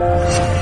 Thank you.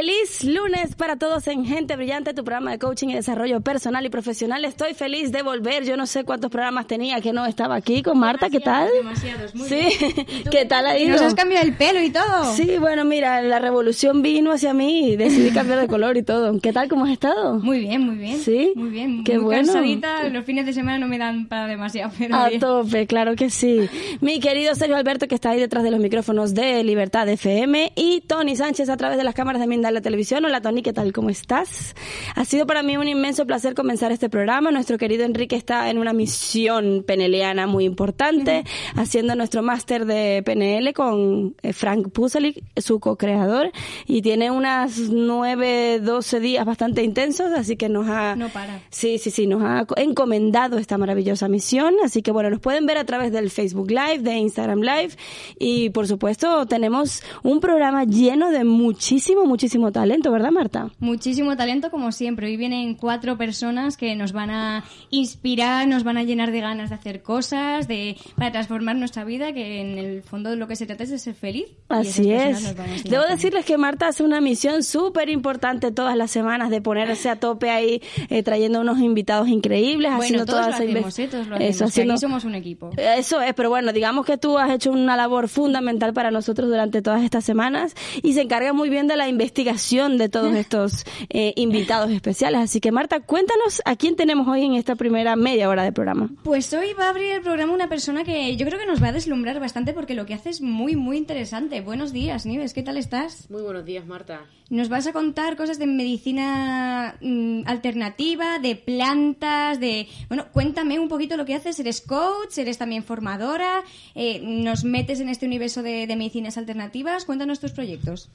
Feliz lunes para todos en Gente Brillante, tu programa de coaching y desarrollo personal y profesional. Estoy feliz de volver. Yo no sé cuántos programas tenía que no estaba aquí con Marta. ¿Qué tal? Demasiados, muy sí. ¿Qué tal ido? Nos has cambiado el pelo y todo. Sí, bueno, mira, la revolución vino hacia mí y decidí cambiar de color y todo. ¿Qué tal? ¿Cómo has estado? Muy bien, muy bien. Sí. Muy bien. Qué muy bueno. cansadita. Los fines de semana no me dan para demasiado, pero A bien. tope, claro que sí. Mi querido Sergio Alberto, que está ahí detrás de los micrófonos de Libertad FM, y Tony Sánchez a través de las cámaras de Mindal Televisión. Hola Tony, ¿qué tal? ¿Cómo estás? Ha sido para mí un inmenso placer comenzar este programa. Nuestro querido Enrique está en una misión peneliana muy importante, haciendo nuestro máster de PNL con eh, Frank Pusalik, su co-creador, y tiene unas nueve, doce días bastante intensos, así que nos ha... No para. Sí, sí, sí, nos ha encomendado esta maravillosa misión. Así que bueno, nos pueden ver a través del Facebook Live, de Instagram Live. Y por supuesto, tenemos un programa lleno de muchísimo, muchísimo talento, ¿verdad, Marta? Muchísimo talento, como siempre. Hoy vienen cuatro personas que nos van a inspirar, nos van a llenar de ganas de hacer cosas, de para transformar nuestra vida, que en el fondo lo que se trata es de ser feliz. Así es. Debo decirles que Marta hace una misión súper importante todas las semanas de ponerse a tope ahí, eh, trayendo unos invitados increíbles, Bueno, haciendo todos toda lo esa hacemos, inves- ¿eh? Todos lo Eso, hacemos. haciendo- aquí somos un equipo. Eso es, pero bueno, digamos que tú has hecho una labor fundamental para nosotros durante todas estas semanas y se encarga muy bien de la investigación de todos estos eh, invitados especiales. Así que Marta, cuéntanos a quién tenemos hoy en esta primera media hora de programa. Pues hoy va a abrir el programa una persona que yo creo que nos va a deslumbrar bastante porque lo que hace es muy, muy interesante. Buenos días, Nieves, ¿qué tal estás? Muy buenos días, Marta. Nos vas a contar cosas de medicina mm, alternativa, de plantas, de... Bueno, cuéntame un poquito lo que haces. Eres coach, eres también formadora, eh, nos metes en este universo de, de medicinas alternativas. Cuéntanos tus proyectos.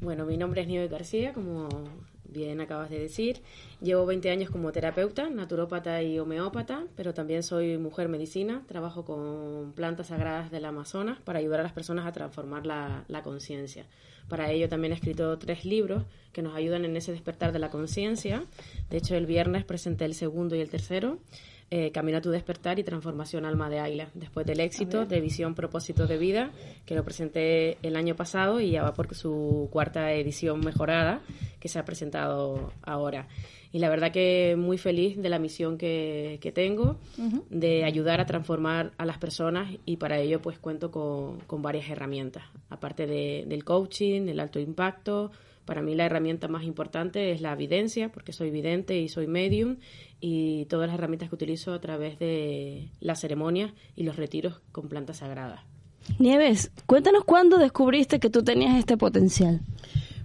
Bueno, mi nombre es Nieves García, como bien acabas de decir. Llevo 20 años como terapeuta, naturópata y homeópata, pero también soy mujer medicina. Trabajo con plantas sagradas del Amazonas para ayudar a las personas a transformar la, la conciencia. Para ello también he escrito tres libros que nos ayudan en ese despertar de la conciencia. De hecho, el viernes presenté el segundo y el tercero. Eh, Camino a tu despertar y transformación alma de Águila. Después del éxito de visión, propósito de vida, que lo presenté el año pasado y ya va por su cuarta edición mejorada, que se ha presentado ahora. Y la verdad que muy feliz de la misión que, que tengo, de ayudar a transformar a las personas y para ello pues cuento con, con varias herramientas. Aparte de- del coaching, el alto impacto, para mí la herramienta más importante es la evidencia, porque soy vidente y soy medium, y todas las herramientas que utilizo a través de las ceremonias y los retiros con plantas sagradas. Nieves, cuéntanos cuándo descubriste que tú tenías este potencial.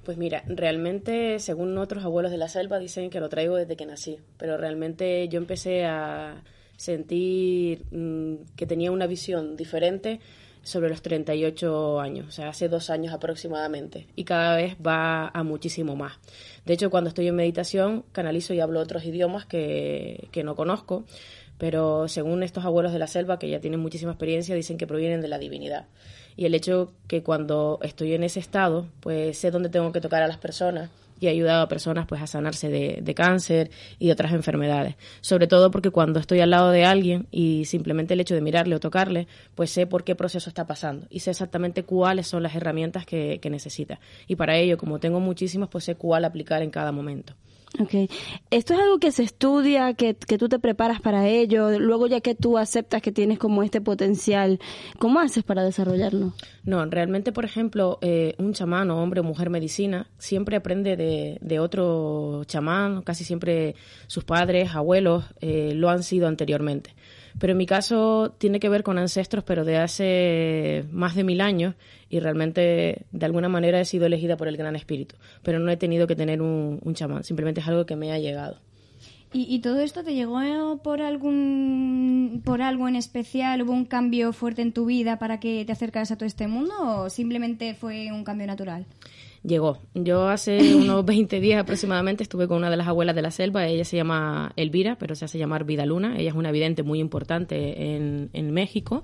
Pues mira, realmente, según otros abuelos de la selva, dicen que lo traigo desde que nací, pero realmente yo empecé a sentir mm, que tenía una visión diferente sobre los 38 años, o sea, hace dos años aproximadamente, y cada vez va a muchísimo más. De hecho, cuando estoy en meditación, canalizo y hablo otros idiomas que, que no conozco, pero según estos abuelos de la selva, que ya tienen muchísima experiencia, dicen que provienen de la divinidad. Y el hecho que cuando estoy en ese estado, pues sé dónde tengo que tocar a las personas y he ayudado a personas pues a sanarse de, de cáncer y de otras enfermedades. Sobre todo porque cuando estoy al lado de alguien y simplemente el hecho de mirarle o tocarle, pues sé por qué proceso está pasando y sé exactamente cuáles son las herramientas que, que necesita. Y para ello, como tengo muchísimas, pues sé cuál aplicar en cada momento. Ok. Esto es algo que se estudia, que, que tú te preparas para ello, luego ya que tú aceptas que tienes como este potencial, ¿cómo haces para desarrollarlo? No, realmente, por ejemplo, eh, un chamán o hombre o mujer medicina siempre aprende de, de otro chamán, casi siempre sus padres, abuelos, eh, lo han sido anteriormente. Pero en mi caso tiene que ver con ancestros, pero de hace más de mil años y realmente de alguna manera he sido elegida por el Gran Espíritu. Pero no he tenido que tener un, chamán, simplemente es algo que me ha llegado. ¿Y, y todo esto te llegó por algún por algo en especial? ¿Hubo un cambio fuerte en tu vida para que te acercaras a todo este mundo o simplemente fue un cambio natural? Llegó. Yo hace unos 20 días aproximadamente estuve con una de las abuelas de la selva. Ella se llama Elvira, pero se hace llamar Vida Luna. Ella es una vidente muy importante en, en México.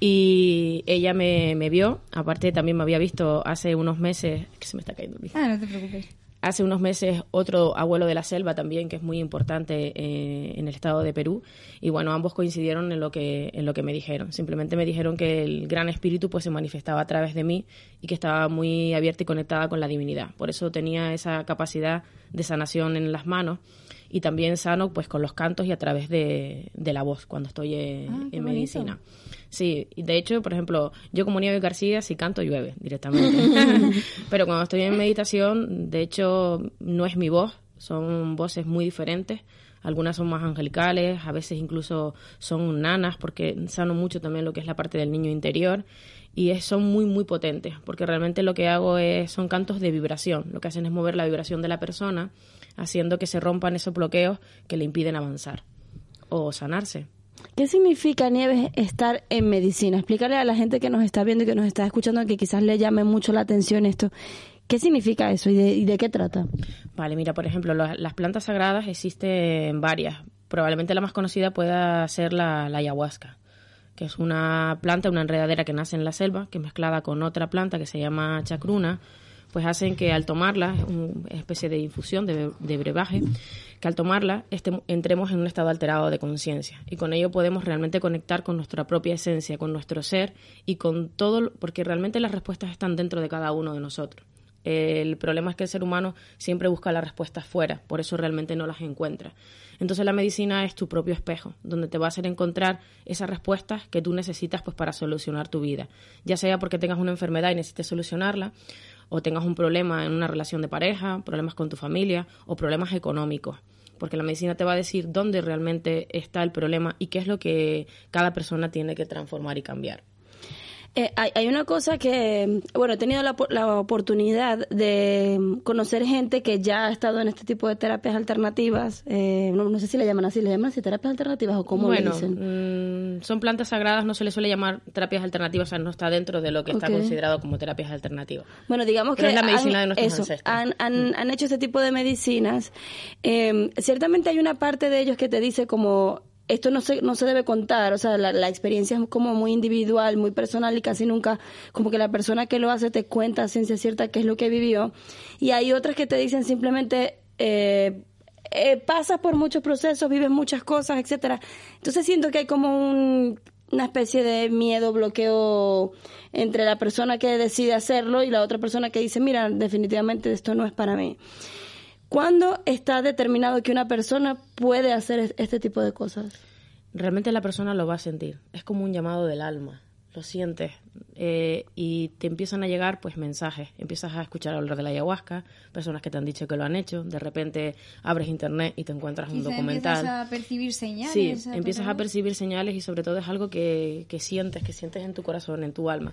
Y ella me, me vio. Aparte, también me había visto hace unos meses. que se me está cayendo el Ah, no te preocupes. Hace unos meses otro abuelo de la selva también, que es muy importante eh, en el estado de Perú. Y bueno, ambos coincidieron en lo, que, en lo que me dijeron. Simplemente me dijeron que el gran espíritu pues se manifestaba a través de mí y que estaba muy abierta y conectada con la divinidad. Por eso tenía esa capacidad de sanación en las manos y también sano pues con los cantos y a través de, la voz cuando estoy en, Ah, medicina. Sí, y de hecho, por ejemplo, yo como Nieves García, si canto llueve directamente. Pero cuando estoy en meditación, de hecho, no es mi voz, son voces muy diferentes. Algunas son más angelicales, a veces incluso son nanas, porque sano mucho también lo que es la parte del niño interior. Y es- son muy, muy potentes, porque realmente lo que hago es, son cantos de vibración. Lo que hacen es mover la vibración de la persona, haciendo que se rompan esos bloqueos que le impiden avanzar o sanarse. ¿Qué significa, Nieves, estar en medicina? Explícale a la gente que nos está viendo y que nos está escuchando que quizás le llame mucho la atención esto. ¿Qué significa eso y de, qué trata? Vale, mira, por ejemplo, la- las plantas sagradas existen varias. Probablemente la más conocida pueda ser la, ayahuasca, que es una planta, una enredadera que nace en la selva, que mezclada con otra planta que se llama chacruna, pues hacen que al tomarla, es una especie de infusión, de, de brebaje, que al tomarla este- entremos en un estado alterado de conciencia. Y con ello podemos realmente conectar con nuestra propia esencia, con nuestro ser y con todo, porque realmente las respuestas están dentro de cada uno de nosotros. El problema es que el ser humano siempre busca las respuestas fuera, por eso realmente no las encuentra. Entonces la medicina es tu propio espejo, donde te va a hacer encontrar esas respuestas que tú necesitas pues para solucionar tu vida, ya sea porque tengas una enfermedad y necesites solucionarla, o tengas un problema en una relación de pareja, problemas con tu familia o problemas económicos, porque la medicina te va a decir dónde realmente está el problema y qué es lo que cada persona tiene que transformar y cambiar. Eh, hay, hay una cosa que, bueno, he tenido la, la oportunidad de mm, conocer gente que ya ha estado en este tipo de terapias alternativas. eh, no, no sé si le llaman así, ¿le llaman así terapias alternativas o cómo bueno, le dicen? mm, son plantas sagradas, no se les suele llamar terapias alternativas, o sea, no está dentro de lo que está considerado como terapias alternativas. Bueno, digamos Pero que es la medicina han, de nuestros eso, ancestros. han, han, han hecho este tipo de medicinas. Eh, ciertamente hay una parte de ellos que te dice como esto no se, no se debe contar, o sea, la, experiencia es como muy individual, muy personal y casi nunca como que la persona que lo hace te cuenta a ciencia cierta qué es lo que vivió. Y hay otras que te dicen simplemente... Eh, eh, pasas por muchos procesos, vives muchas cosas, etcétera. Entonces siento que hay como un, una especie de miedo, bloqueo entre la persona que decide hacerlo y la otra persona que dice, mira, definitivamente esto no es para mí. ¿Cuándo está determinado que una persona puede hacer es- este tipo de cosas? Realmente la persona lo va a sentir, es como un llamado del alma, lo sientes eh, y te empiezan a llegar pues mensajes, empiezas a escuchar hablar de la ayahuasca, personas que te han dicho que lo han hecho, de repente abres internet y te encuentras un documental. empiezas a percibir señales. Sí, a empiezas a percibir señales y sobre todo es algo que, que sientes, que sientes en tu corazón, en tu alma.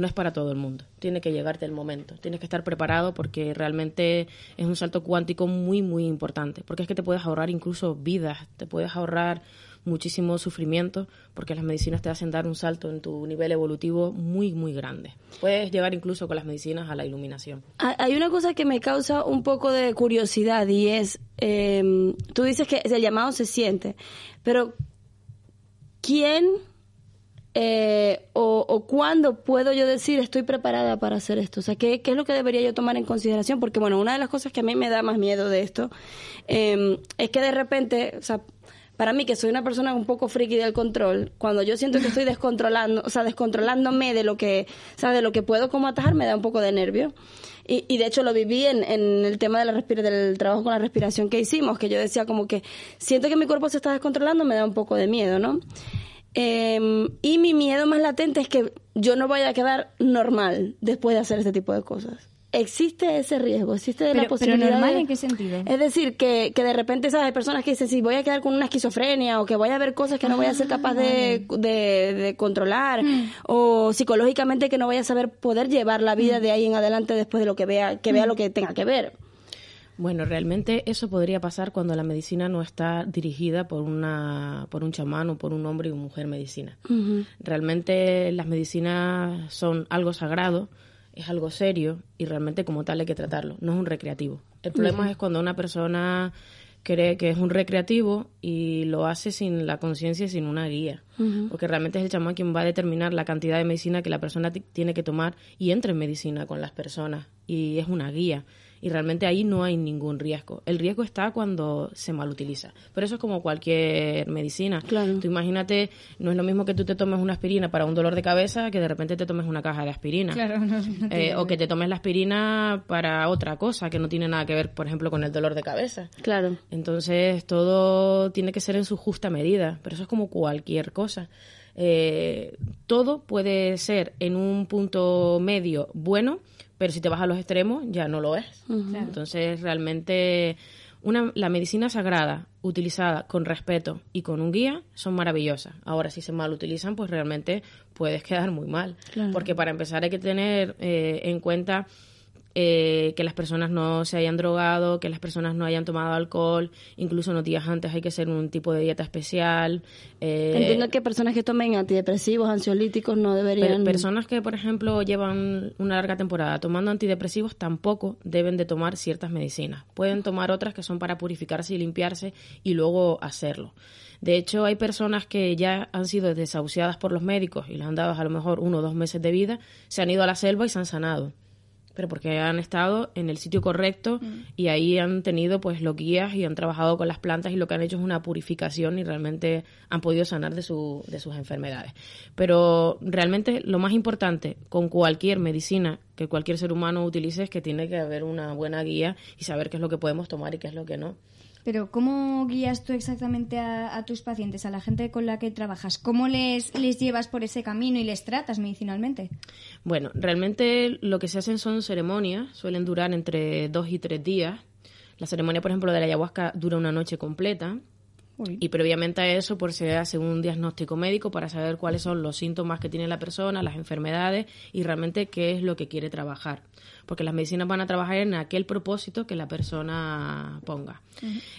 No es para todo el mundo, tiene que llegarte el momento, tienes que estar preparado porque realmente es un salto cuántico muy, muy importante, porque es que te puedes ahorrar incluso vidas, te puedes ahorrar muchísimo sufrimiento, porque las medicinas te hacen dar un salto en tu nivel evolutivo muy, muy grande. Puedes llegar incluso con las medicinas a la iluminación. Hay una cosa que me causa un poco de curiosidad y es, eh, tú dices que el llamado se siente, pero ¿quién eh, o, o cuándo puedo yo decir estoy preparada para hacer esto? O sea, ¿qué, qué es lo que debería yo tomar en consideración? Porque, bueno, una de las cosas que a mí me da más miedo de esto eh, es que de repente, o sea, para mí que soy una persona un poco friki del control, cuando yo siento que estoy descontrolando, o sea, descontrolándome de lo que, o sea, de lo que puedo como atajar, me da un poco de nervio. Y, y de hecho lo viví en, en el tema de la del trabajo con la respiración que hicimos, que yo decía como que siento que mi cuerpo se está descontrolando, me da un poco de miedo, ¿no? Eh, y mi miedo más latente es que yo no vaya a quedar normal después de hacer este tipo de cosas. Existe ese riesgo, existe Pero- la pero posibilidad. normal, de- ¿en qué sentido? Es decir, que, que de repente ¿sabes? hay personas que dicen, si voy a quedar con una esquizofrenia o que voy a ver cosas que no voy a ser capaz de, de, de controlar o psicológicamente que no voy a saber poder llevar la vida de ahí en adelante después de lo que vea, que vea lo que tenga que ver. Bueno, realmente eso podría pasar cuando la medicina no está dirigida por una por un chamán o por un hombre y una mujer medicina. Realmente las medicinas son algo sagrado, es algo serio y realmente como tal hay que tratarlo, no es un recreativo. El problema es cuando una persona cree que es un recreativo y lo hace sin la conciencia y sin una guía, porque realmente es el chamán quien va a determinar la cantidad de medicina que la persona ti- tiene que tomar y entra en medicina con las personas y es una guía y realmente ahí no hay ningún riesgo. El riesgo está cuando se malutiliza. Pero eso es como cualquier medicina. Claro. Tú imagínate, no es lo mismo que tú te tomes una aspirina para un dolor de cabeza que de repente te tomes una caja de aspirina. Claro, no, no tiene Eh, o que te tomes la aspirina para otra cosa que no tiene nada que ver, por ejemplo, con el dolor de cabeza. Claro. Entonces, todo tiene que ser en su justa medida, pero eso es como cualquier cosa. Eh, todo puede ser en un punto medio bueno, pero si te vas a los extremos ya no lo es. Entonces, realmente, una, la medicina sagrada, utilizada con respeto y con un guía, son maravillosas. Ahora, si se mal utilizan, pues realmente puedes quedar muy mal. Claro. Porque para empezar hay que tener eh, en cuenta eh, que las personas no se hayan drogado, que las personas no hayan tomado alcohol, incluso unos días antes hay que hacer un tipo de dieta especial. eh, Entiendo que personas que tomen antidepresivos, ansiolíticos no deberían... personas que, por ejemplo, llevan una larga temporada tomando antidepresivos tampoco deben de tomar ciertas medicinas. Pueden tomar otras que son para purificarse y limpiarse y luego hacerlo. De hecho, hay personas que ya han sido desahuciadas por los médicos y les han dado a lo mejor uno o dos meses de vida, se han ido a la selva y se han sanado. Pero porque han estado en el sitio correcto y ahí han tenido pues los guías y han trabajado con las plantas y lo que han hecho es una purificación y realmente han podido sanar de, su, de sus enfermedades. Pero realmente lo más importante con cualquier medicina que cualquier ser humano utilice es que tiene que haber una buena guía y saber qué es lo que podemos tomar y qué es lo que no. Pero ¿cómo guías tú exactamente a, a tus pacientes, a la gente con la que trabajas? ¿Cómo les, les llevas por ese camino y les tratas medicinalmente? Bueno, realmente lo que se hacen son ceremonias, suelen durar entre dos y tres días. La ceremonia, por ejemplo, de la ayahuasca dura una noche completa. Y previamente a eso, pues se hace un diagnóstico médico para saber cuáles son los síntomas que tiene la persona, las enfermedades y realmente qué es lo que quiere trabajar. Porque las medicinas van a trabajar en aquel propósito que la persona ponga.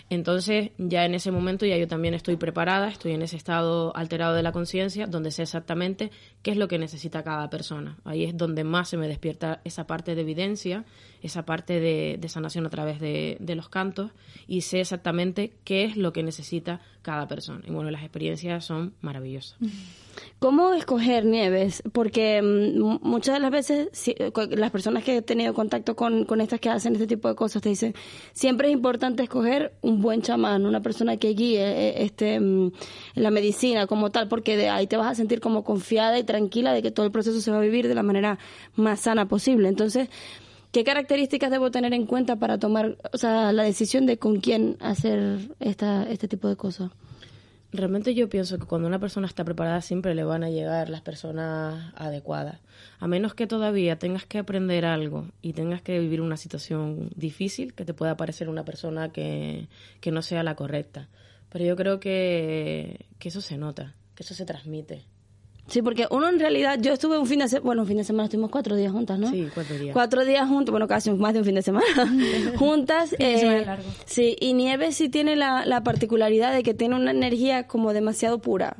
Entonces, ya en ese momento ya yo también estoy preparada, estoy en ese estado alterado de la conciencia, donde sé exactamente qué es lo que necesita cada persona. Ahí es donde más se me despierta esa parte de evidencia, esa parte de, de sanación a través de, de los cantos y sé exactamente qué es lo que necesita cada persona. Y bueno, las experiencias son maravillosas. ¿Cómo escoger Nieves? Porque mm, muchas de las veces cu- las personas que he tenido contacto con, con estas que hacen este tipo de cosas te dicen, siempre es importante escoger un buen chamán, una persona que guíe eh, este mm, la medicina como tal, porque de ahí te vas a sentir como confiada y tranquila de que todo el proceso se va a vivir de la manera más sana posible. Entonces, ¿qué características debo tener en cuenta para tomar, o sea, la decisión de con quién hacer esta, este tipo de cosas? Realmente yo pienso que cuando una persona está preparada siempre le van a llegar las personas adecuadas. A menos que todavía tengas que aprender algo y tengas que vivir una situación difícil, que te pueda parecer una persona que, que no sea la correcta. Pero yo creo que, que eso se nota, que eso se transmite. Sí, porque uno en realidad, yo estuve un fin de semana, bueno, un fin de semana estuvimos cuatro días juntas, ¿no? Sí, cuatro días. Cuatro días juntos, bueno, casi más de un fin de semana, juntas. de eh, semana largo. Sí, y Nieves sí tiene la, la particularidad de que tiene una energía como demasiado pura.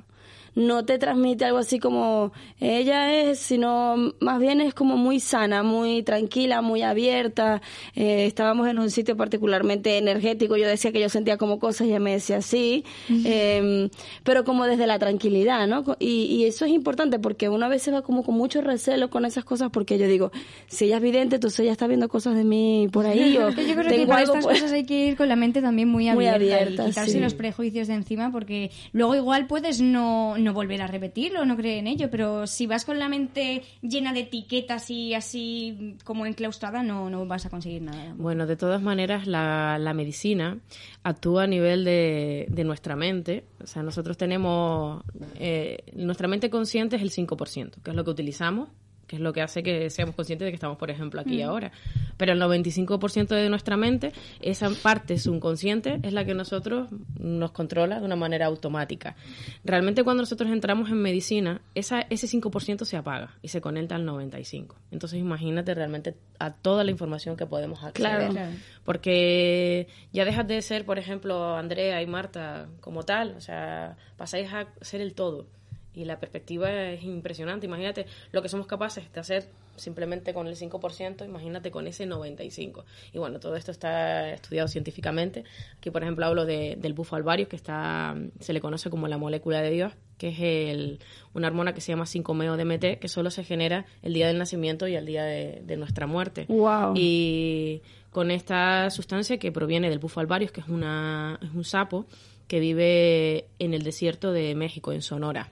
No te transmite algo así como ella es, sino más bien es como muy sana, muy tranquila, muy abierta. Eh, estábamos en un sitio particularmente energético. Yo decía que yo sentía como cosas y ella me decía sí, eh, pero como desde la tranquilidad, ¿no? Y, y eso es importante porque una vez se va como con mucho recelo con esas cosas porque yo digo, si ella es vidente, entonces ella está viendo cosas de mí por ahí o yo creo que para estas por- cosas hay que ir con la mente también muy Muy abierta, abierta, y quitarse sí. los prejuicios de encima porque luego igual puedes no, no volver a repetirlo, no creer en ello, pero si vas con la mente llena de etiquetas y así como enclaustrada no, no vas a conseguir nada. Bueno, de todas maneras, la, la medicina actúa a nivel de, de nuestra mente. O sea, nosotros tenemos. eh, nuestra mente consciente es el 5%, que es lo que utilizamos, que es lo que hace que seamos conscientes de que estamos, por ejemplo, aquí y ahora. Pero el 95% de nuestra mente, esa parte subconsciente, es la que nosotros nos controla de una manera automática. Realmente, cuando nosotros entramos en medicina, esa, ese 5% se apaga y se conecta al 95%. Entonces, imagínate realmente a toda la información que podemos acceder. Claro. Claro. Porque ya dejas de ser, por ejemplo, Andrea y Marta como tal, o sea, pasáis a ser el todo. Y la perspectiva es impresionante. Imagínate lo que somos capaces de hacer simplemente con el 5%, imagínate con ese 95%. Y bueno, todo esto está estudiado científicamente. Aquí, por ejemplo, hablo de, del bufo alvarius, que está, se le conoce como la molécula de Dios, que es el, una hormona que se llama 5-meo-DMT, que solo se genera el día del nacimiento y el día de, de nuestra muerte. Wow. Y con esta sustancia que proviene del bufo alvarius, que es, una, es un sapo que vive en el desierto de México, en Sonora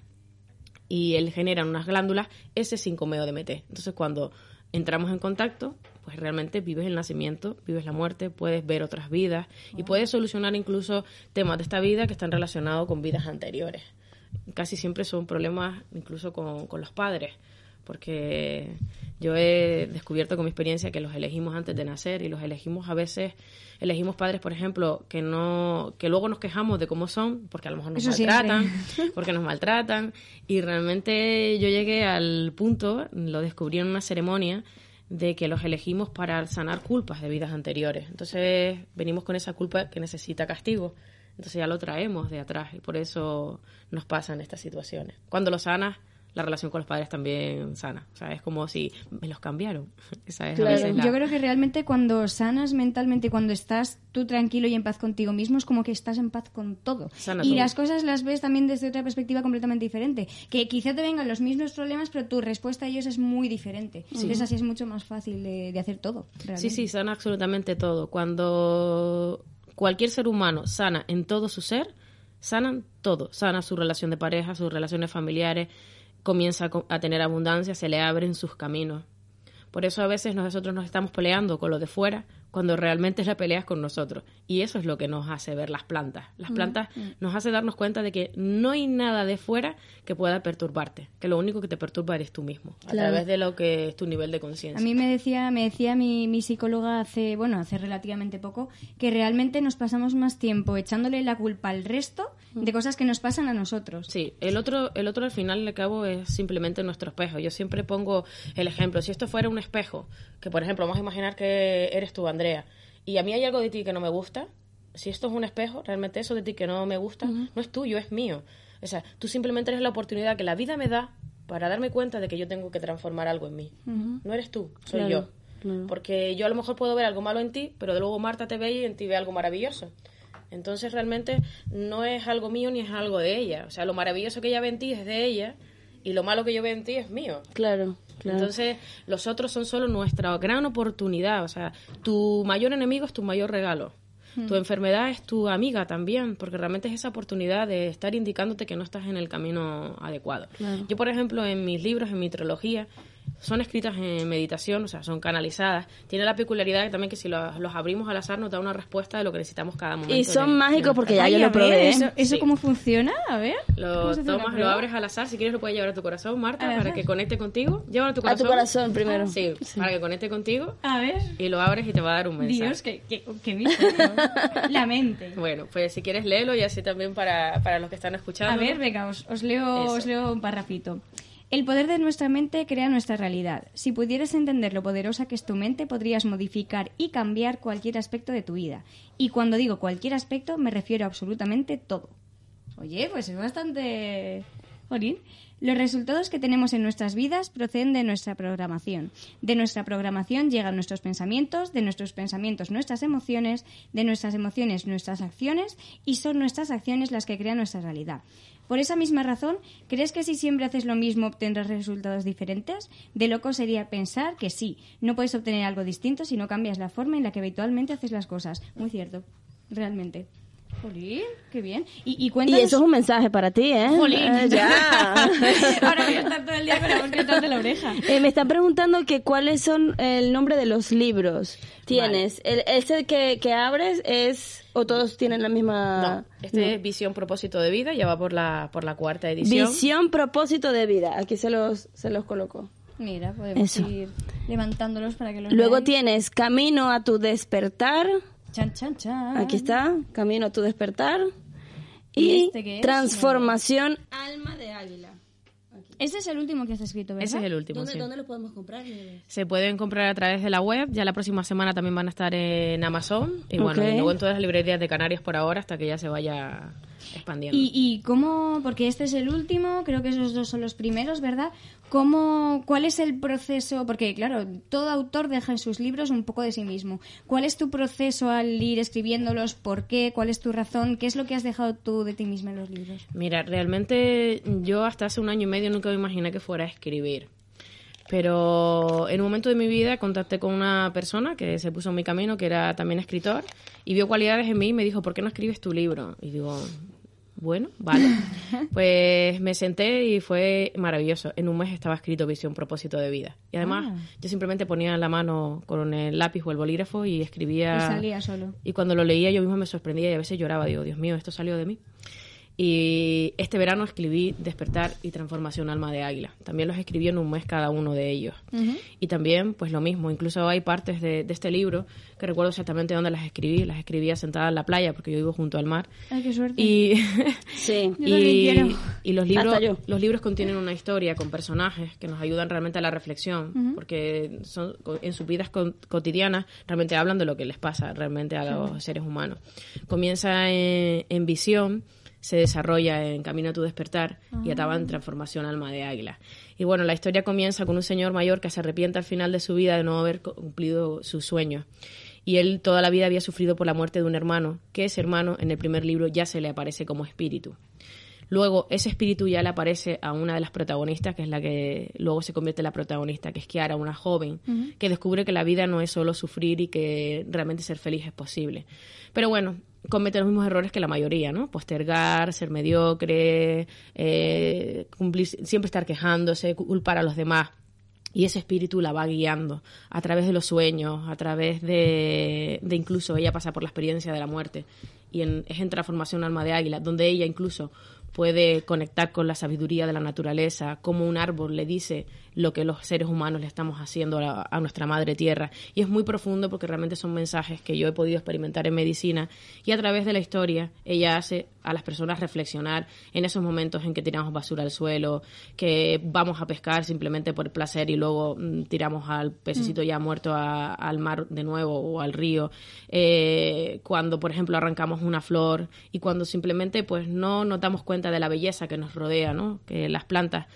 y él genera unas glándulas ese 5-meo-DMT. Entonces, cuando entramos en contacto, pues realmente vives el nacimiento, vives la muerte, puedes ver otras vidas y puedes solucionar incluso temas de esta vida que están relacionados con vidas anteriores. Casi siempre son problemas incluso con, con los padres porque yo he descubierto con mi experiencia que los elegimos antes de nacer y los elegimos a veces, elegimos padres, por ejemplo, que no, que luego nos quejamos de cómo son, porque a lo mejor nos Eso maltratan, porque nos maltratan, y realmente yo llegué al punto, lo descubrí en una ceremonia, de que los elegimos para sanar culpas de vidas anteriores. Entonces venimos con esa culpa que necesita castigo. Entonces ya lo traemos de atrás y por eso nos pasan estas situaciones. Cuando lo sanas, la relación con los padres también sana. O sea, es como si me los cambiaron. Esa es a Claro. veces la- Yo creo que realmente cuando sanas mentalmente, cuando estás tú tranquilo y en paz contigo mismo, es como que estás en paz con todo. Sana y todo. las cosas las ves también desde otra perspectiva completamente diferente. Que quizá te vengan los mismos problemas, pero tu respuesta a ellos es muy diferente. Entonces así es mucho más fácil de, de hacer todo. Sí, sí, sana absolutamente todo. Cuando cualquier ser humano sana en todo su ser, sanan todo. Sana su relación de pareja, sus relaciones familiares, comienza a tener abundancia, se le abren sus caminos. Por eso a veces nosotros nos estamos peleando con lo de fuera, cuando realmente la pelea es con nosotros. Y eso es lo que nos hace ver las plantas. Las plantas nos hace darnos cuenta de que no hay nada de fuera que pueda perturbarte, que lo único que te perturba eres tú mismo, a través de lo que es tu nivel de A conciencia. mí me decía, me decía mi, mi psicóloga hace, bueno, hace relativamente poco, que realmente nos pasamos más tiempo echándole la culpa al resto de cosas que nos pasan a nosotros. Sí, el otro, el otro al final al cabo es simplemente nuestro espejo. Yo siempre pongo el ejemplo. Si esto fuera un espejo, que por ejemplo vamos a imaginar que eres tú, Andrea, y a mí hay algo de ti que no me gusta, si esto es un espejo, realmente eso de ti que no me gusta no es tuyo, es mío. O sea, tú simplemente eres la oportunidad que la vida me da para darme cuenta de que yo tengo que transformar algo en mí. No eres tú, soy Claro, yo. claro. Porque yo a lo mejor puedo ver algo malo en ti, pero luego Marta te ve y en ti ve algo maravilloso. Entonces realmente no es algo mío ni es algo de ella. O sea, lo maravilloso que ella ve en ti es de ella y lo malo que yo veo en ti es mío. Claro, claro. Entonces, los otros son solo nuestra gran oportunidad. O sea, tu mayor enemigo es tu mayor regalo. Tu enfermedad es tu amiga también, porque realmente es esa oportunidad de estar indicándote que no estás en el camino adecuado. Claro. Yo, por ejemplo, en mis libros, en mi trilogía, son escritas en meditación, o sea, son canalizadas. Tiene la peculiaridad que también que si los, los abrimos al azar nos da una respuesta de lo que necesitamos cada momento. y son de- de mágicos porque ya Ay, yo a lo ver, probé. ¿Eso, eso Sí. cómo funciona? A ver. ¿Cómo Lo tomas, lo abres al azar. Si quieres, lo puedes llevar a tu corazón, Marta, para azar. que conecte contigo. Llévalo a tu A corazón. tu corazón primero. Sí, para que conecte contigo. A ver. Y lo abres y te va a dar un mensaje. Dios, qué, qué, qué misterio. La mente. Bueno, pues si quieres léelo y así también para, para los que están escuchando. A ver, venga, os, os leo, Eso. os leo un parrafito. El poder de nuestra mente crea nuestra realidad. Si pudieras entender lo poderosa que es tu mente, podrías modificar y cambiar cualquier aspecto de tu vida. Y cuando digo cualquier aspecto, me refiero a absolutamente todo. Oye, pues es bastante... Jolín. Los resultados que tenemos en nuestras vidas proceden de nuestra programación. De nuestra programación llegan nuestros pensamientos, de nuestros pensamientos nuestras emociones, de nuestras emociones nuestras acciones y son nuestras acciones las que crean nuestra realidad. Por esa misma razón, ¿crees que si siempre haces lo mismo obtendrás resultados diferentes? De loco sería pensar que sí, no puedes obtener algo distinto si no cambias la forma en la que habitualmente haces las cosas. Muy cierto, realmente. Jolín, qué bien. Y, y Y cuéntanos... eso es un mensaje para ti, ¿eh? Jolín. Eh, ya. Ahora voy a estar todo el día con la detrás de la oreja. Eh, me están preguntando que cuáles son el nombre de los libros. Tienes, el, ese que, que abres es, o todos tienen la misma... No, este es Visión Propósito de Vida, ya va por la, por la cuarta edición. Visión, propósito de vida. Aquí se los, se los coloco. Mira, podemos Eso. ir levantándolos para que los Luego veáis. tienes Camino a tu despertar. Chan, chan, chan. Aquí está, Camino a tu despertar. ¿Y Y este qué es? Transformación Alma de Águila. Este es el último que has escrito, ¿verdad? Ese es el último, ¿Dónde, sí. ¿Dónde lo podemos comprar? Nieves? Se pueden comprar a través de la web. Ya la próxima semana también van a estar en Amazon. Y bueno, Ok. y luego en todas las librerías de Canarias por ahora hasta que ya se vaya expandiendo. ¿Y, ¿Y cómo, porque este es el último, creo que esos dos son los primeros, ¿verdad? ¿Cómo, ¿Cuál es el proceso? Porque, claro, todo autor deja en sus libros un poco de sí mismo. ¿Cuál es tu proceso al ir escribiéndolos? ¿Por qué? ¿Cuál es tu razón? ¿Qué es lo que has dejado tú de ti misma en los libros? Mira, realmente yo hasta hace un año y medio nunca me imaginé que fuera a escribir. Pero en un momento de mi vida contacté con una persona que se puso en mi camino, que era también escritor, y vio cualidades en mí y me dijo, ¿por qué no escribes tu libro? Y digo, bueno, vale. Pues me senté y fue maravilloso. En un mes estaba escrito Visión, propósito de vida. Y además Ah. yo simplemente ponía la mano con el lápiz o el bolígrafo y escribía. Y salía solo. Y cuando lo leía yo misma me sorprendía y a veces lloraba. Digo, Dios mío, esto salió de mí. Y este verano escribí Despertar y Transformación Alma de Águila. También los escribí en un mes cada uno de ellos. Y también, pues lo mismo, incluso hay partes de, de este libro que recuerdo exactamente dónde las escribí. Las escribía sentada en la playa porque yo vivo junto al mar. Ay, qué suerte. Y, Sí. Y los libros los libros contienen una historia con personajes que nos ayudan realmente a la reflexión porque son en sus vidas con- cotidianas realmente hablan de lo que les pasa realmente a los seres humanos comienza en, en visión se desarrolla en Camino a tu despertar y acaba en Transformación Alma de Águila. Y bueno, la historia comienza con un señor mayor que se arrepiente al final de su vida de no haber cumplido sus sueños. Y él toda la vida había sufrido por la muerte de un hermano, que ese hermano en el primer libro ya se le aparece como espíritu. Luego, ese espíritu ya le aparece a una de las protagonistas, que es la que luego se convierte en la protagonista, que es Kiara, una joven, que descubre que la vida no es solo sufrir y que realmente ser feliz es posible. Pero bueno, comete los mismos errores que la mayoría, ¿no? Postergar, ser mediocre, eh, cumplir, siempre estar quejándose, culpar a los demás. Y ese espíritu la va guiando a través de los sueños, a través de, de incluso ella pasa por la experiencia de la muerte. Y en, es en Transformación Alma de Águila, donde ella incluso puede conectar con la sabiduría de la naturaleza, como un árbol le dice lo que los seres humanos le estamos haciendo a, a nuestra madre tierra. Y es muy profundo porque realmente son mensajes que yo he podido experimentar en medicina y a través de la historia ella hace a las personas reflexionar en esos momentos en que tiramos basura al suelo, que vamos a pescar simplemente por placer y luego mm, tiramos al pececito ya muerto a- al mar de nuevo o al río, Eh, cuando por ejemplo arrancamos una flor y cuando simplemente pues no nos damos cuenta de la belleza que nos rodea, ¿no? que las plantas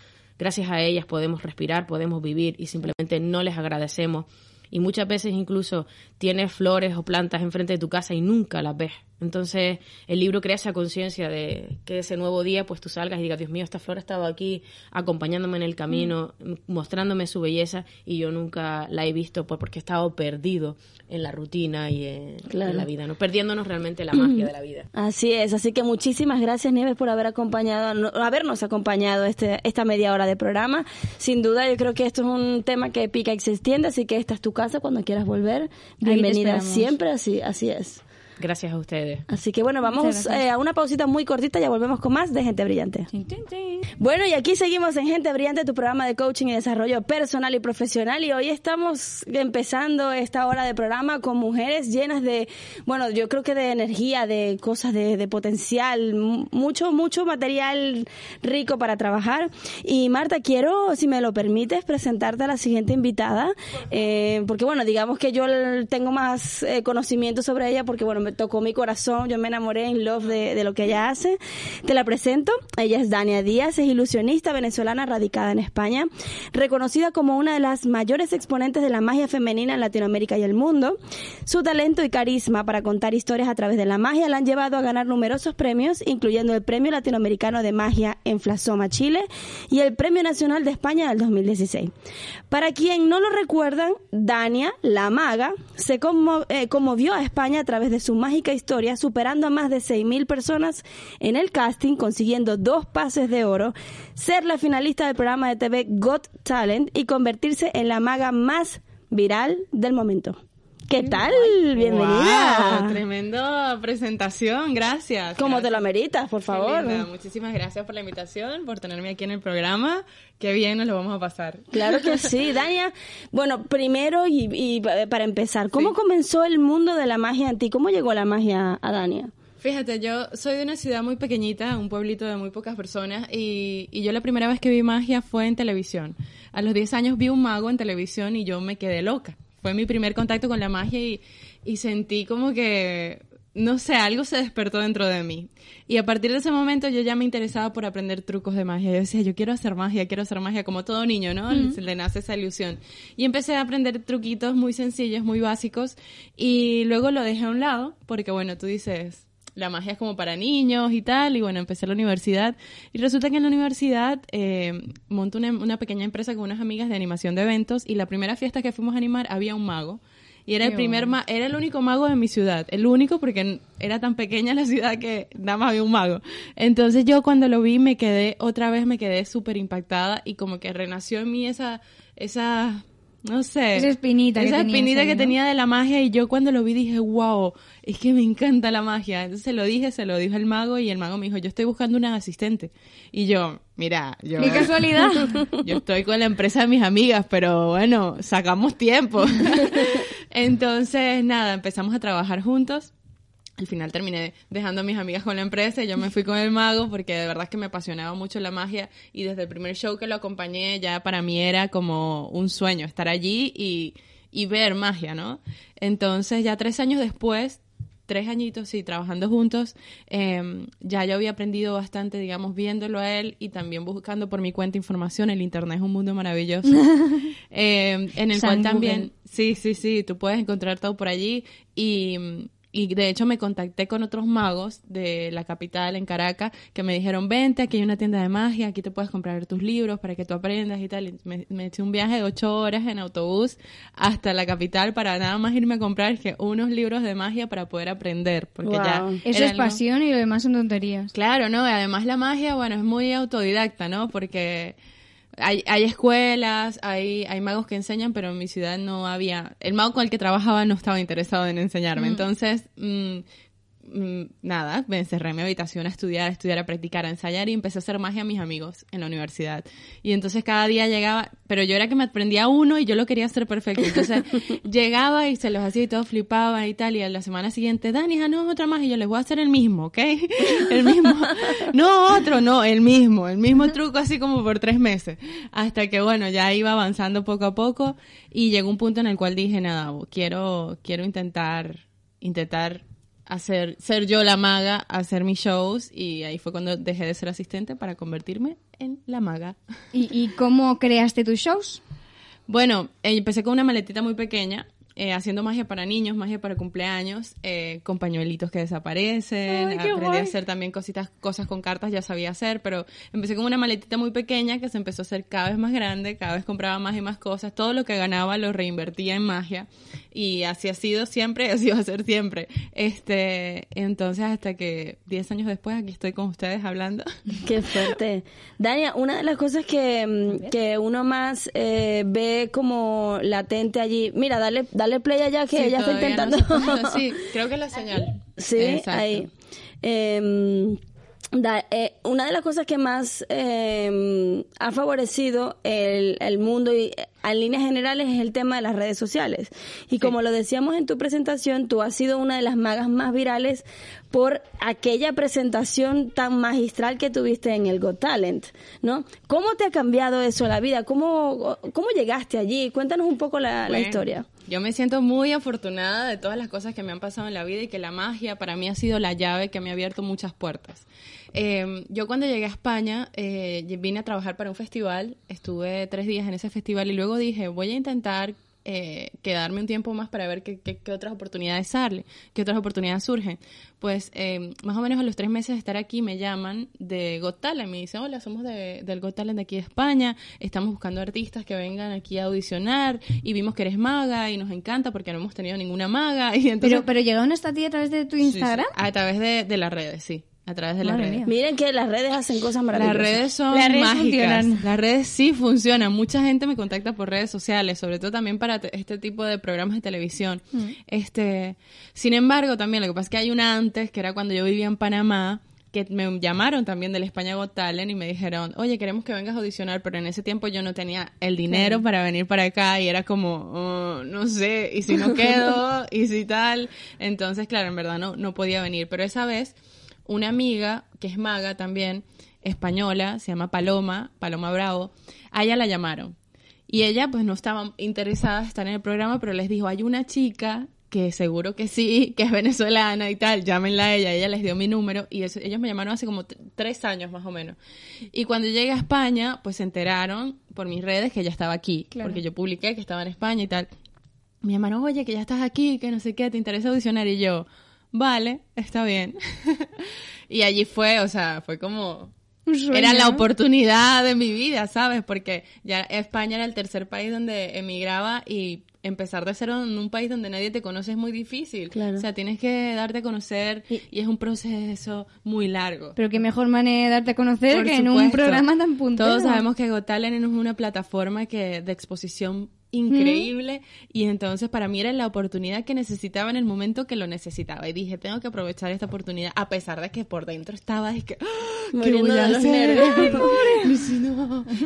gracias a ellas podemos respirar, podemos vivir y simplemente no les agradecemos. Y muchas veces incluso tienes flores o plantas enfrente de tu casa y nunca las ves. Entonces el libro crea esa conciencia de que ese nuevo día pues tú salgas y digas, Dios mío, esta flor ha estado aquí acompañándome en el camino, m- mostrándome su belleza y yo nunca la he visto por- porque he estado perdido en la rutina y en, Claro. en la vida, ¿no? perdiéndonos realmente la magia de la vida. Así es, así que muchísimas gracias Nieves por haber acompañado, no- habernos acompañado este, esta media hora de programa. Sin duda yo creo que esto es un tema que pica y se extiende, así que esta es tu casa cuando quieras volver. Bienvenida siempre, así, así es. Gracias a ustedes. Así que bueno, vamos eh, a una pausita muy cortita, ya volvemos con más de Gente Brillante. Bueno, y aquí seguimos en Gente Brillante, tu programa de coaching y desarrollo personal y profesional. Y hoy estamos empezando esta hora de programa con mujeres llenas de, bueno, yo creo que de energía, de cosas, de, de potencial, mucho, mucho material rico para trabajar. Y Marta, quiero, si me lo permites, presentarte a la siguiente invitada. Eh, porque bueno, digamos que yo tengo más eh, conocimiento sobre ella porque bueno, tocó mi corazón, yo me enamoré en love de, de lo que ella hace. Te la presento. Ella es Dania Díaz, es ilusionista venezolana radicada en España, reconocida como una de las mayores exponentes de la magia femenina en Latinoamérica y el mundo. Su talento y carisma para contar historias a través de la magia la han llevado a ganar numerosos premios, incluyendo el Premio Latinoamericano de Magia en Flasoma, Chile, y el Premio Nacional de España del 2016. Para quien no lo recuerdan, Dania, la maga, se eh, conmovió a España a través de su mágica historia, superando a más de 6.000 personas en el casting, consiguiendo dos pases de oro, ser la finalista del programa de TV Got Talent y convertirse en la maga más viral del momento. ¿Qué tal? Bienvenida. Wow, tremenda presentación, gracias. Como te lo ameritas, por favor. Muchísimas gracias por la invitación, por tenerme aquí en el programa. Qué bien nos lo vamos a pasar. Claro que sí, Dania. Bueno, primero y, y para empezar, ¿cómo comenzó el mundo de la magia en ti? ¿Cómo llegó la magia a Dania? Fíjate, yo soy de una ciudad muy pequeñita, un pueblito de muy pocas personas, y, y yo la primera vez que vi magia fue en televisión. A los 10 años vi un mago en televisión y yo me quedé loca. Fue mi primer contacto con la magia y, y sentí como que no sé, algo se despertó dentro de mí. Y a partir de ese momento yo ya me interesaba por aprender trucos de magia. Yo decía, yo quiero hacer magia, quiero hacer magia, como todo niño, ¿no? Se le nace esa ilusión. Y empecé a aprender truquitos muy sencillos, muy básicos. Y luego lo dejé a un lado, porque bueno, tú dices, la magia es como para niños y tal, y bueno, empecé la universidad. Y resulta que en la universidad eh, monto una, una pequeña empresa con unas amigas de animación de eventos, y la primera fiesta que fuimos a animar había un mago. Y era el primer ma- era el único mago de mi ciudad, el único porque era tan pequeña la ciudad que nada más había un mago. Entonces yo cuando lo vi me quedé otra vez me quedé súper impactada y como que renació en mí esa esa no sé, Esa espinita esa espinita que ¿no? tenía de la magia y yo cuando lo vi dije, wow, es que me encanta la magia. Entonces se lo dije, se lo dijo el mago y el mago me dijo, yo estoy buscando una asistente. Y yo, mira, yo... ¡Qué casualidad! Yo estoy con la empresa de mis amigas, pero bueno, sacamos tiempo. Entonces, nada, empezamos a trabajar juntos. Al final terminé dejando a mis amigas con la empresa y yo me fui con el mago porque de verdad es que me apasionaba mucho la magia y desde el primer show que lo acompañé ya para mí era como un sueño estar allí y, y ver magia, ¿no? Entonces ya tres años después, tres añitos, sí, trabajando juntos, eh, ya yo había aprendido bastante, digamos, viéndolo a él y también buscando por mi cuenta información. El Internet es un mundo maravilloso. eh, en el San cual también, Google. sí, sí, sí, tú puedes encontrar todo por allí y... Y de hecho me contacté con otros magos de la capital, en Caracas, que me dijeron, vente, aquí hay una tienda de magia, aquí te puedes comprar tus libros para que tú aprendas y tal. Y me, me eché un viaje de ocho horas en autobús hasta la capital para nada más irme a comprar que unos libros de magia para poder aprender, porque ya... Eso es algo- pasión y lo demás son tonterías. Claro, ¿no? Y además la magia, bueno, es muy autodidacta, ¿no? Porque hay, hay escuelas, hay, hay magos que enseñan, pero en mi ciudad no había... El mago con el que trabajaba no estaba interesado en enseñarme. Entonces, mm, mm, nada, me encerré en mi habitación a estudiar, a estudiar, a practicar, a ensayar y empecé a hacer magia a mis amigos en la universidad. Y entonces cada día llegaba, pero yo era que me aprendía uno y yo lo quería hacer perfecto. Entonces llegaba y se los hacía y todos flipaban y tal. Y a la semana siguiente, Dani, ah, no, otra más. Y yo les voy a hacer el mismo, ¿ok? El mismo. No, otro, no, el mismo. El mismo truco así como por tres meses. Hasta que, bueno, ya iba avanzando poco a poco y llegó un punto en el cual dije, nada, quiero, quiero intentar, intentar hacer, ser yo la maga, hacer mis shows y ahí fue cuando dejé de ser asistente para convertirme en la maga. ¿Y, y cómo creaste tus shows? Bueno, empecé con una maletita muy pequeña, eh, haciendo magia para niños, magia para cumpleaños, eh, con pañuelitos que desaparecen, Ay, aprendí guay. a hacer también cositas, cosas con cartas, ya sabía hacer, pero empecé con una maletita muy pequeña que se empezó a hacer cada vez más grande, cada vez compraba más y más cosas, todo lo que ganaba lo reinvertía en magia y así ha sido siempre y así va a ser siempre. Este, entonces hasta que 10 años después aquí estoy con ustedes hablando. Qué fuerte. Dania, una de las cosas que, mm, que uno más eh, ve como latente allí. Mira, dale, dale play allá que Sí, ella está no intentando. se sí, creo que la señal. Sí, Exacto. ahí. Eh, da- eh, una de las cosas que más eh, ha favorecido el, el mundo y eh, en líneas generales es el tema de las redes sociales. Y como lo decíamos en tu presentación, tú has sido una de las magas más virales por aquella presentación tan magistral que tuviste en el Got Talent, ¿no? ¿Cómo te ha cambiado eso la vida? ¿Cómo, cómo llegaste allí? Cuéntanos un poco la, la Bueno, historia. Yo me siento muy afortunada de todas las cosas que me han pasado en la vida y que la magia para mí ha sido la llave que me ha abierto muchas puertas. Eh, yo cuando llegué a España eh, vine a trabajar para un festival, estuve tres días en ese festival y luego dije voy a intentar eh, quedarme un tiempo más para ver qué, qué- qué otras oportunidades salen, qué otras oportunidades surgen. Pues eh, más o menos a los tres meses de estar aquí me llaman de Got Talent, me dicen, hola, somos de, del Got Talent de aquí de España, estamos buscando artistas que vengan aquí a audicionar y vimos que eres maga y nos encanta porque no hemos tenido ninguna maga. Y entonces, Pero, pero llegaron hasta ti a través de tu Sí, sí, Instagram. a través de, de las redes, sí, a través de las Madre redes. mía. Miren que las redes hacen cosas Las maravillosas. redes son Las redes mágicas. funcionan. Las redes sí funcionan. Mucha gente me contacta por redes sociales, sobre todo también para te- este tipo de programas de televisión. Mm. Este, sin embargo, también lo que pasa es que hay una antes, que era cuando yo vivía en Panamá, que me llamaron también del España Got Talent y me dijeron, oye, queremos que vengas a audicionar, pero en ese tiempo yo no tenía el dinero para venir para acá y era como, oh, no sé, y si no quedo, y si tal. Entonces, claro, en verdad no, no podía venir. Pero esa vez, una amiga, que es maga también, española, se llama Paloma, Paloma Bravo, a ella la llamaron. Y ella pues no estaba interesada en estar en el programa, pero les dijo, hay una chica que seguro que sí, que es venezolana y tal, llámenla a ella, ella les dio mi número y eso, ellos me llamaron hace como tres años más o menos. Y cuando llegué a España, pues se enteraron por mis redes que ella estaba aquí, porque yo publiqué que estaba en España y tal. Me llamaron, oye, que ya estás aquí, que no sé qué, te interesa audicionar y yo, vale, está bien. y allí fue, o sea, fue como era la oportunidad de mi vida, ¿sabes? Porque ya España era el tercer país donde emigraba y empezar de cero en un país donde nadie te conoce es muy difícil. O sea, tienes que darte a conocer y, es un proceso muy largo. Pero qué mejor manera de darte a conocer que en un programa tan puntero. Todos sabemos que Got Talent es una plataforma que de exposición increíble. Y entonces para mí era la oportunidad que necesitaba en el momento que lo necesitaba. Y dije tengo que aprovechar esta oportunidad a pesar de que por dentro estaba es que ¡Ah! ¿qué voy a hacer?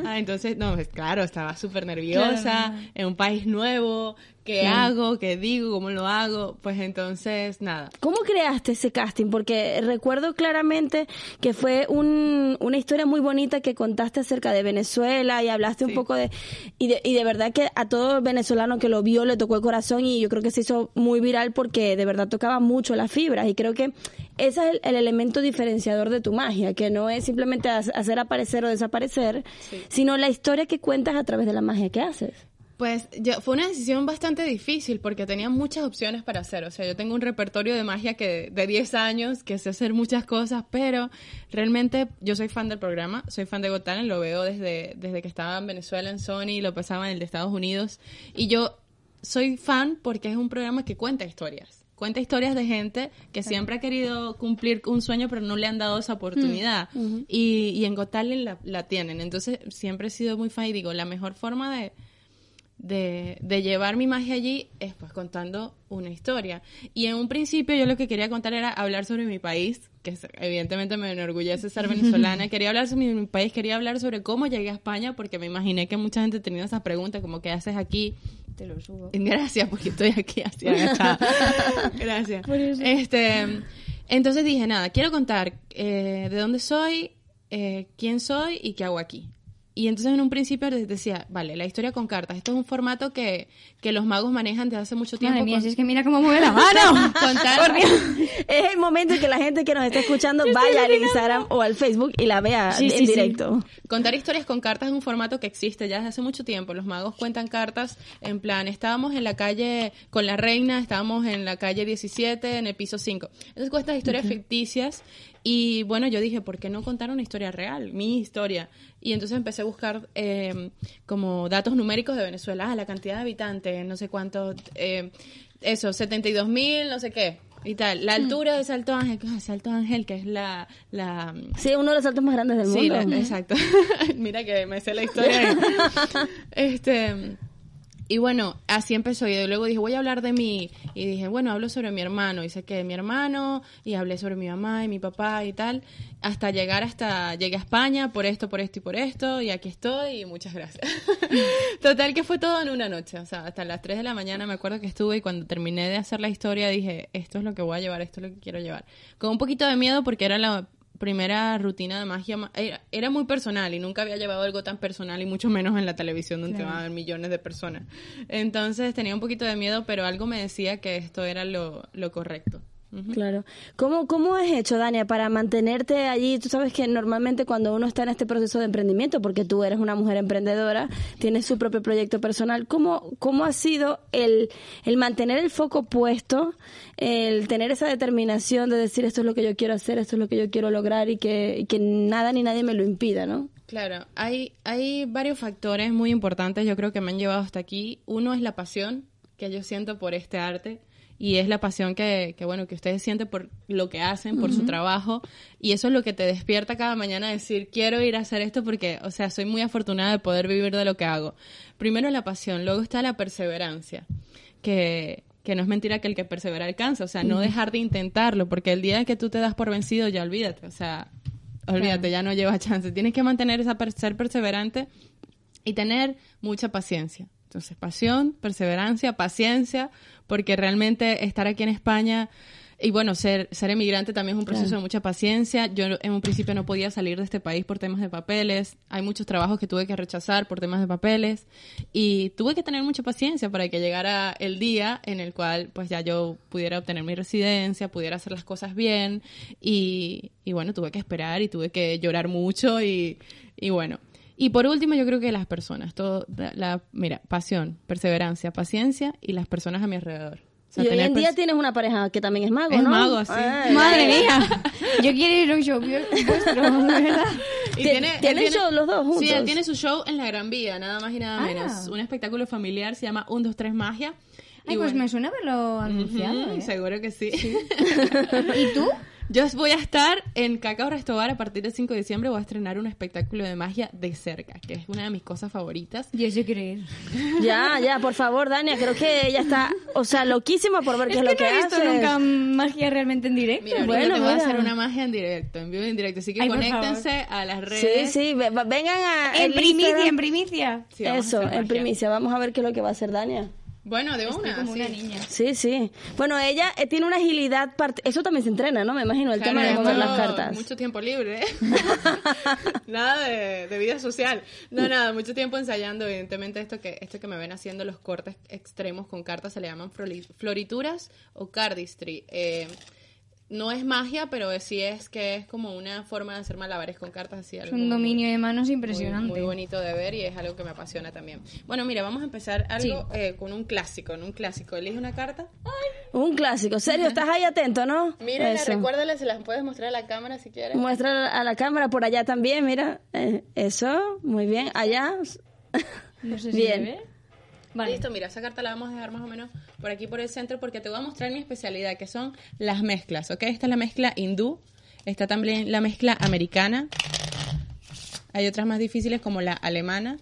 ah, entonces no pues, claro estaba súper nerviosa en un país nuevo qué hago, qué digo, cómo lo hago, pues entonces nada. ¿Cómo creaste ese casting? Porque recuerdo claramente que fue una historia muy bonita que contaste acerca de Venezuela y hablaste un poco de y, de y de verdad que a todo venezolano que lo vio le tocó el corazón y yo creo que se hizo muy viral porque de verdad tocaba mucho las fibras y creo que ese es el, elemento diferenciador de tu magia, que no es simplemente hacer aparecer o desaparecer, sino la historia que cuentas a través de la magia que haces. Pues yo, fue una decisión bastante difícil porque tenía muchas opciones para hacer. O sea, yo tengo un repertorio de magia que de 10 años que sé hacer muchas cosas, pero realmente yo soy fan del programa, soy fan de Got Talent, lo veo desde, desde que estaba en Venezuela en Sony, lo pasaba en el de Estados Unidos. Y yo soy fan porque es un programa que cuenta historias. Cuenta historias de gente que siempre ha querido cumplir un sueño, pero no le han dado esa oportunidad. Mm, y, y, en Got Talent la, la tienen. Entonces, siempre he sido muy fan y digo, la mejor forma de de, de, llevar mi magia allí es pues contando una historia. Y en un principio yo lo que quería contar era hablar sobre mi país, que evidentemente me enorgullece ser venezolana. quería hablar sobre mi, país, quería hablar sobre cómo llegué a España, porque me imaginé que mucha gente tenía esa pregunta, como ¿qué haces aquí? Te lo subo. Gracias, porque estoy aquí así Gracias. Este, entonces dije, nada, quiero contar eh, de dónde soy, eh, quién soy y qué hago aquí. Y entonces en un principio les decía, vale, la historia con cartas. Esto es un formato que, que los magos manejan desde hace mucho tiempo. Madre mía, es que mira cómo mueve la mano. Contar... es el momento en que la gente que nos está escuchando vaya al Instagram o al Facebook y la vea en directo. Contar historias con cartas es un formato que existe ya desde hace mucho tiempo. Los magos cuentan cartas en plan, estábamos en la calle con la reina, estábamos en la calle 17, en el piso 5. Entonces cuentan historias ficticias y bueno, yo dije, ¿por qué no contar una historia real? Mi historia. Y entonces empecé a buscar eh, como datos numéricos de Venezuela, ah, la cantidad de habitantes, no sé cuántos, eh, eso, 72 mil, no sé qué. Y tal, la hmm. altura de Salto Ángel, Salto Ángel, que es la, la... Sí, uno de los saltos más grandes del mundo. Sí, exacto. Mira que me sé la historia. este, y bueno, así empezó. Y luego dije, voy a hablar de mí. Y dije, bueno, hablo sobre mi hermano. Y que de mi hermano. Y hablé sobre mi mamá y mi papá y tal. Hasta llegar hasta, llegué a España por esto, por esto y por esto. Y aquí estoy y muchas gracias. Total que fue todo en una noche. O sea, hasta las 3 de la mañana me acuerdo que estuve y cuando terminé de hacer la historia dije, esto es lo que voy a llevar, esto es lo que quiero llevar. Con un poquito de miedo porque era la primera rutina de magia era, muy personal y nunca había llevado algo tan personal y mucho menos en la televisión donde van a ver millones de personas. Entonces tenía un poquito de miedo, pero algo me decía que esto era lo, lo correcto. Claro. ¿Cómo, ¿Cómo has hecho, Dania, para mantenerte allí? Tú sabes que normalmente cuando uno está en este proceso de emprendimiento, porque tú eres una mujer emprendedora, tienes su propio proyecto personal, ¿cómo, cómo ha sido el, el mantener el foco puesto, el tener esa determinación de decir esto es lo que yo quiero hacer, esto es lo que yo quiero lograr y que, que nada ni nadie me lo impida, ¿no? Claro, hay, hay varios factores muy importantes, yo creo que me han llevado hasta aquí. Uno es la pasión que yo siento por este arte y es la pasión que, que, bueno, que ustedes sienten por lo que hacen, por su trabajo, y eso es lo que te despierta cada mañana a decir, quiero ir a hacer esto porque, o sea, soy muy afortunada de poder vivir de lo que hago. Primero la pasión, luego está la perseverancia, que, que no es mentira que el que persevera alcanza, o sea, no dejar de intentarlo, porque el día que tú te das por vencido, ya olvídate, o sea, olvídate, ya no lleva chance. Tienes que mantener esa, ser perseverante y tener mucha paciencia. Entonces, pasión, perseverancia, paciencia, porque realmente estar aquí en España Y bueno, ser, ser emigrante también es un proceso de mucha paciencia. Yo en un principio no podía salir de este país por temas de papeles. Hay muchos trabajos que tuve que rechazar por temas de papeles. Y tuve que tener mucha paciencia para que llegara el día en el cual pues ya yo pudiera obtener mi residencia, pudiera hacer las cosas bien. Y, y bueno, tuve que esperar y tuve que llorar mucho y, y bueno. Y por último, yo creo que las personas, todo, la, mira, pasión, perseverancia, paciencia y las personas a mi alrededor. O sea, y hoy en día tienes una pareja que también es mago, Es ¿no? mago, sí. Ay, Madre mía, yo quiero ir a un show vuestro, verdad. Y Tien- tiene- él ¿tienen tiene- show los dos juntos? Sí, él tiene su show en la Gran Vía, nada más y nada Ah. menos. Un espectáculo familiar, se llama 1, 2, 3 Magia. Ay, Y pues bueno, me suena haberlo anunciado, ¿eh? Seguro que sí. ¿Y tú? Yo voy a estar en Cacao Restobar a partir del 5 de diciembre. Voy a estrenar un espectáculo de magia de cerca, que es una de mis cosas favoritas. Yo sí quiero ir. Ya, ya, por favor, Dania, creo que ella está, o sea, loquísima por ver qué es, lo que no he visto haces. nunca magia realmente en directo. Mira, Bueno, te voy a hacer una magia en directo, en vivo y en directo. Así que Ay, conéctense a las Sí, redes. sí, va- vengan a en primicia, Instagram. en primicia. Sí, Eso, en primicia. Vamos a ver qué es lo que va a hacer Dania. Bueno, de Estoy una. como sí. una niña. Sí, sí. Bueno, ella eh, tiene una agilidad, part- eso también se entrena, ¿no? Me imagino, el Claro, tema de tengo las cartas. Mucho tiempo libre. ¿eh? nada de, de vida social. No, nada, mucho tiempo ensayando. Evidentemente, esto que, esto que me ven haciendo los cortes extremos con cartas se le llaman flori- florituras o cardistry. Eh, no es magia, pero sí es que es como una forma de hacer malabares con cartas. Así, Es algo un muy- dominio de manos muy, impresionante. muy bonito de ver y es algo que me apasiona también. Bueno, mira, vamos a empezar algo eh, con un clásico, en un clásico. Elige una carta. Un clásico. Serio, estás ahí atento, ¿no? Mira, recuérdale, se las puedes mostrar a la cámara si quieres. Muestra a la cámara por allá también, mira. Eh, eso, muy bien. Allá. No sé si Bien. se ve. Vale. Listo, mira, esa carta la vamos a dejar más o menos por aquí por el centro porque te voy a mostrar mi especialidad, que son las mezclas, ¿ok? Esta es la mezcla hindú, está también la mezcla americana, hay otras más difíciles como la alemana.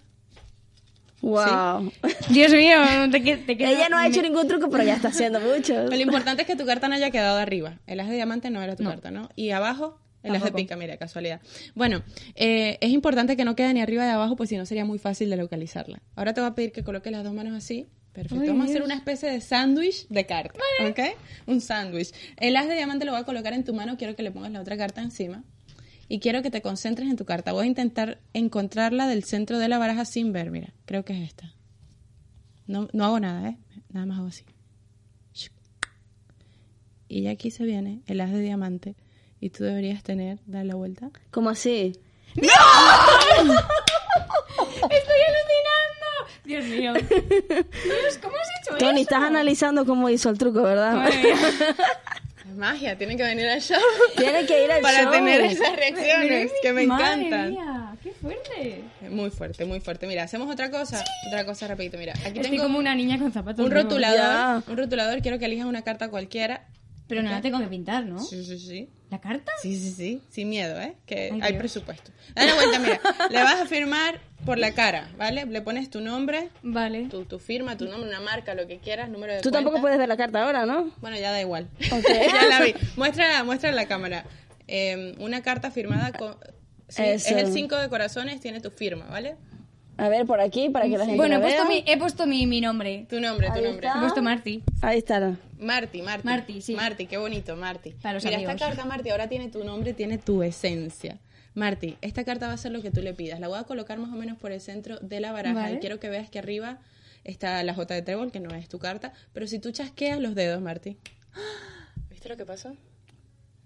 Wow. Dios mío, te, que- te quedo- Ella no ha hecho ningún truco, pero ya está haciendo mucho. Lo importante es que tu carta no haya quedado arriba. El as de diamante no era tu carta, ¿no? Y abajo, el as de Tampoco. pica, mira, casualidad. Bueno, eh, es importante que no quede ni arriba ni abajo, pues si no sería muy fácil de localizarla. Ahora te voy a pedir que coloques las dos manos así. Perfecto. Ay, Vamos a hacer una especie de sándwich de cartas, ¿ok? Un sándwich. El as de diamante lo voy a colocar en tu mano. Quiero que le pongas la otra carta encima. Y quiero que te concentres en tu carta. Voy a intentar encontrarla del centro de la baraja sin ver. Mira, creo que es esta. No, no hago nada, ¿eh? Nada más hago así. Y ya aquí se viene el as de diamante. Y tú deberías tener, dar la vuelta. ¿Cómo así? ¡Estoy alucinando! Dios mío. Dios, ¿cómo has hecho Tony, eso? estás analizando cómo hizo el truco, ¿verdad? Es magia, tienen que venir al show. Tiene que ir al Para show. tener esas reacciones que me Madre encantan. mía, qué fuerte. Muy fuerte, muy fuerte. Mira, hacemos otra cosa. Otra cosa rapidito. Mira, aquí Estoy tengo como una niña con zapatos un rotulador. Ya. Un rotulador. Quiero que elijas una carta cualquiera. Pero no la tengo que pintar, ¿no? Sí, sí, sí. ¿La carta? Sí, sí, sí. Sin miedo, ¿eh? Que Ay, hay Dios. presupuesto. Dale vuelta, mira. Le vas a firmar por la cara, ¿vale? Le pones tu nombre, Vale. tu, tu firma, tu nombre, una marca, lo que quieras, número de Tú tampoco puedes ver la carta ahora, ¿no? Bueno, ya da igual. Ok. ya la vi. Muestra, muestra en la cámara. Eh, una carta firmada con... sí, es el 5 de corazones, tiene tu firma, ¿vale? A ver, por aquí, para que la gente Bueno, he puesto, vea. mi, he puesto mi, mi nombre. Tu nombre, tu Ahí nombre. está. He puesto Marti. Ahí está. Marti, Marti. Marti, sí. Marti, qué bonito, Marti. Para los Mira, amigos. esta carta, Marti, ahora tiene tu nombre, tiene tu esencia. Marti, esta carta va a ser lo que tú le pidas. La voy a colocar más o menos por el centro de la baraja Vale. y quiero que veas que arriba está la J de trébol, que no es tu carta, pero si tú chasqueas los dedos, Marti. ¿Viste lo que pasó?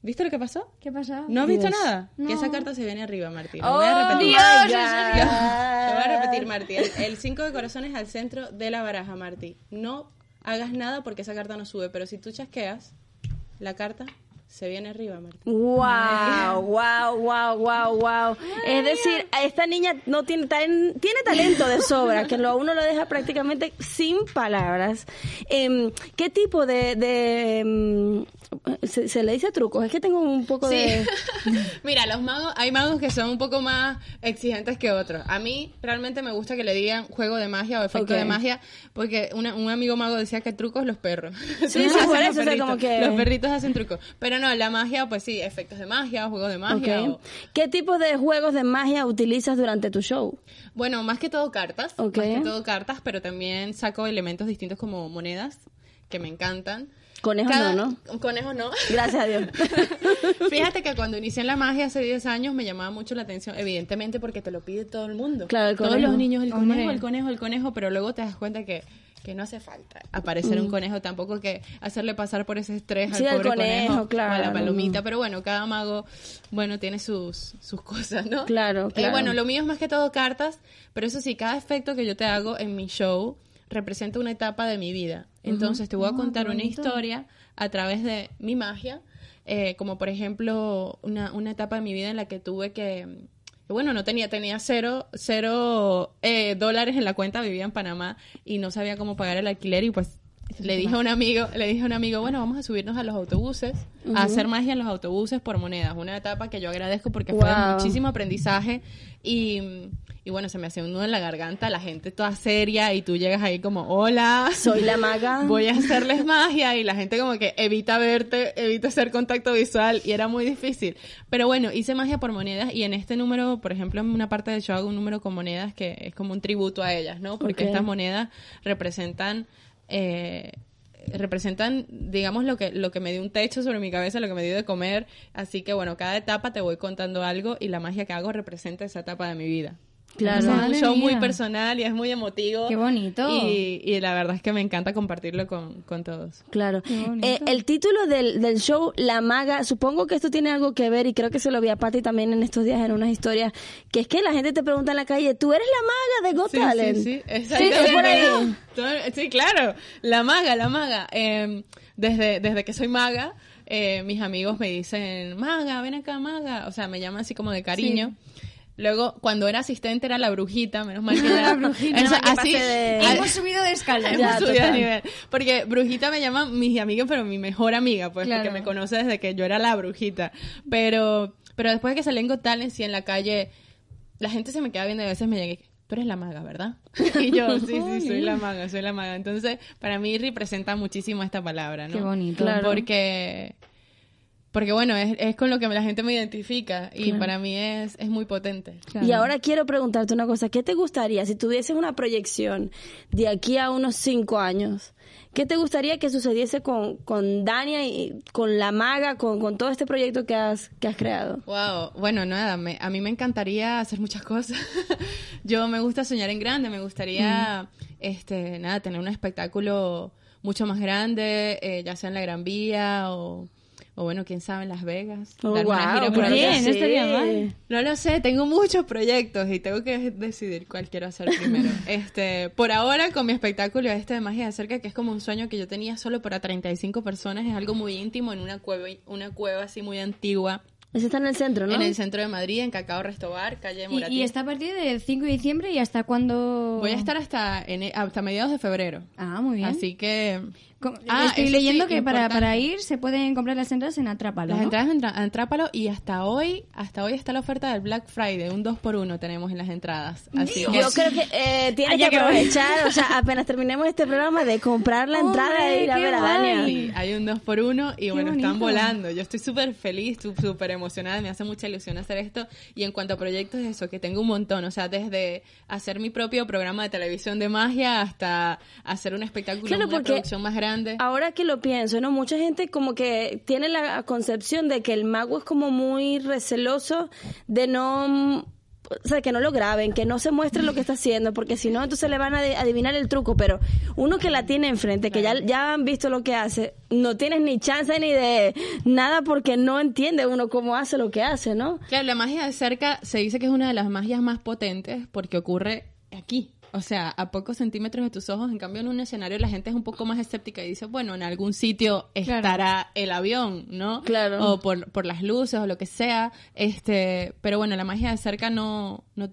¿Viste lo que pasó? ¿Qué pasa? ¿No has visto Dios. nada? No. Que esa carta se viene arriba, Marti. Lo Oh, voy a repetir. Dios. God. Te voy a repetir, Marti. El- El 5 de corazones al centro de la baraja, Marti. No hagas nada porque esa carta no sube, pero si tú chasqueas, la carta se viene arriba, Marti. Wow, wow, wow, wow, wow. Es decir, esta niña no tiene tan- tiene talento de sobra, que lo, a uno lo deja prácticamente sin palabras. Em, ¿Qué tipo de, de em, se, se le dice trucos? Es que tengo un poco de Mira, los magos, hay magos que son un poco más exigentes que otros. A mí realmente me gusta que le digan juego de magia o efecto de magia, porque una- un amigo mago decía que trucos los perros. Sí, sí, por los eso, o sea, perritos. como que- Los perritos hacen trucos. Pero no, la magia, pues sí, efectos de magia, juegos de magia. O- ¿Qué tipo de juegos de magia utilizas durante tu show? Bueno, más que todo cartas. Ok. Más que todo cartas, pero también saco elementos distintos como monedas, que me encantan. Conejos cada- no, ¿no? Conejos no. Gracias a Dios. Fíjate que cuando inicié en la magia hace 10 años me llamaba mucho la atención, evidentemente porque te lo pide todo el mundo. Claro, el Todos conejo. los niños, el conejo, el conejo, el conejo, pero luego te das cuenta que, que no hace falta aparecer Mm. un conejo, tampoco que hacerle pasar por ese estrés Sí, al pobre conejo, conejo o a claro, la palomita, no. pero bueno, cada mago, bueno, tiene sus, sus cosas, ¿no? Claro, Eh, claro. bueno, lo mío es más que todo cartas, pero eso sí, cada efecto que yo te hago en mi show representa una etapa de mi vida. Entonces te voy Ah, a contar una historia a través de mi magia, eh, como por ejemplo una, una etapa de mi vida en la que tuve que, bueno, no tenía, tenía cero, cero eh, dólares en la cuenta, vivía en Panamá y no sabía cómo pagar el alquiler y pues le dije a un amigo, le dije a un amigo, bueno, vamos a subirnos a los autobuses, a hacer magia en los autobuses por monedas, una etapa que yo agradezco porque fue de muchísimo aprendizaje y, y bueno, se me hacía un nudo en la garganta, la gente toda seria y tú llegas ahí como, hola, Soy la maga. voy a hacerles magia y la gente como que evita verte, evita hacer contacto visual y era muy difícil. Pero bueno, hice magia por monedas y en este número, por ejemplo, en una parte del show hago un número con monedas que es como un tributo a ellas, ¿no? Porque estas monedas representan... Eh, representan digamos lo que lo que me dio un techo sobre mi cabeza lo que me dio de comer así que bueno cada etapa te voy contando algo y la magia que hago representa esa etapa de mi vida Claro. Es un show muy personal y es muy emotivo Qué bonito. y, y la verdad es que me encanta compartirlo con, con todos. Claro. Eh, el título del, del show, La Maga, supongo que esto tiene algo que ver, y creo que se lo vi a Patti también en estos días en unas historias, que es que la gente te pregunta en la calle, ¿tú eres la maga de Got Talent? Sí, sí, Sí, por ahí. Sí, claro. La maga, la maga. Eh, desde, desde que soy maga, eh, mis amigos me dicen, maga, ven acá, maga. O sea, me llaman así como de cariño. Luego, cuando era asistente era la brujita, menos mal que era La brujita. O sea, Menos mal que así, de- Hemos subido de escala. Hemos Ya, subido de nivel. Porque brujita me llaman mis amigos, pero mi mejor amiga, pues, Claro. porque me conoce desde que yo era la brujita. Pero, pero después de que salí en Got Talent, sí, en la calle, la gente se me queda viendo y a veces me llega y, tú eres la maga, ¿verdad? Y yo, sí, sí, soy la maga, soy la maga. Entonces, para mí representa muchísimo esta palabra, ¿no? Qué bonito. Claro. Porque, porque bueno, es, es con lo que la gente me identifica y para mí es, es muy potente. Claro. Y ahora quiero preguntarte una cosa, ¿qué te gustaría si tuvieses una proyección de aquí a unos cinco años? ¿Qué te gustaría que sucediese con, con Dania y con la maga, con, con todo este proyecto que has, que has creado? Wow, bueno, nada, me- a mí me encantaría hacer muchas cosas. Yo me gusta soñar en grande, me gustaría, este, nada, tener un espectáculo mucho más grande, eh, ya sea en la Gran Vía o, o bueno, quién sabe, en Las Vegas. Oh, una wow, gira por bien, sí. estaría mal. No lo sé, tengo muchos proyectos y tengo que decidir cuál quiero hacer primero. Este, por ahora con mi espectáculo este de magia de cerca, que es como un sueño que yo tenía solo para 35 personas, es algo muy íntimo en una cueva, una cueva así muy antigua Ese está en el centro, ¿no? en el centro de Madrid, en Cacao Restobar, calle Y, Moratín. y está a partir del 5 de diciembre y hasta cuándo... Voy a estar hasta hasta mediados de febrero. Ah, muy bien. Así que Ah, Estoy leyendo sí, que para, para ir se pueden comprar las entradas en Atrápalo, las ¿no? entradas en, Tra- en Trápalo y hasta hoy, hasta hoy está la oferta del Black Friday, un 2 por 1 tenemos en las entradas. Así Yo creo que eh, tienes que aprovechar, o sea, apenas terminemos este programa de comprar la entrada Hombre, e ir a qué ver a. Dania. Sí, hay un 2 por 1 y bueno, están bonito. volando. Yo estoy súper feliz, súper emocionada, me hace mucha ilusión hacer esto. Y en cuanto a proyectos, eso, que tengo un montón. O sea, desde hacer mi propio programa de televisión de magia hasta hacer un espectáculo, Claro, una porque producción más grande. Ahora que lo pienso, ¿no? Mucha gente como que tiene la concepción de que el mago es como muy receloso de no... O sea, que no lo graben, que no se muestre lo que está haciendo, porque si no, entonces le van a adi- adivinar el truco. Pero uno que la tiene enfrente, que ya, ya han visto lo que hace, no tienes ni chance ni de nada porque no entiende uno cómo hace lo que hace, ¿no? Claro, la magia de cerca se dice que es una de las magias más potentes porque ocurre aquí. O sea, a pocos centímetros de tus ojos. En cambio, en un escenario la gente es un poco más escéptica y dice, bueno, en algún sitio estará el avión, ¿no? Claro. O por, por las luces o lo que sea. Este, pero bueno, la magia de cerca no, no,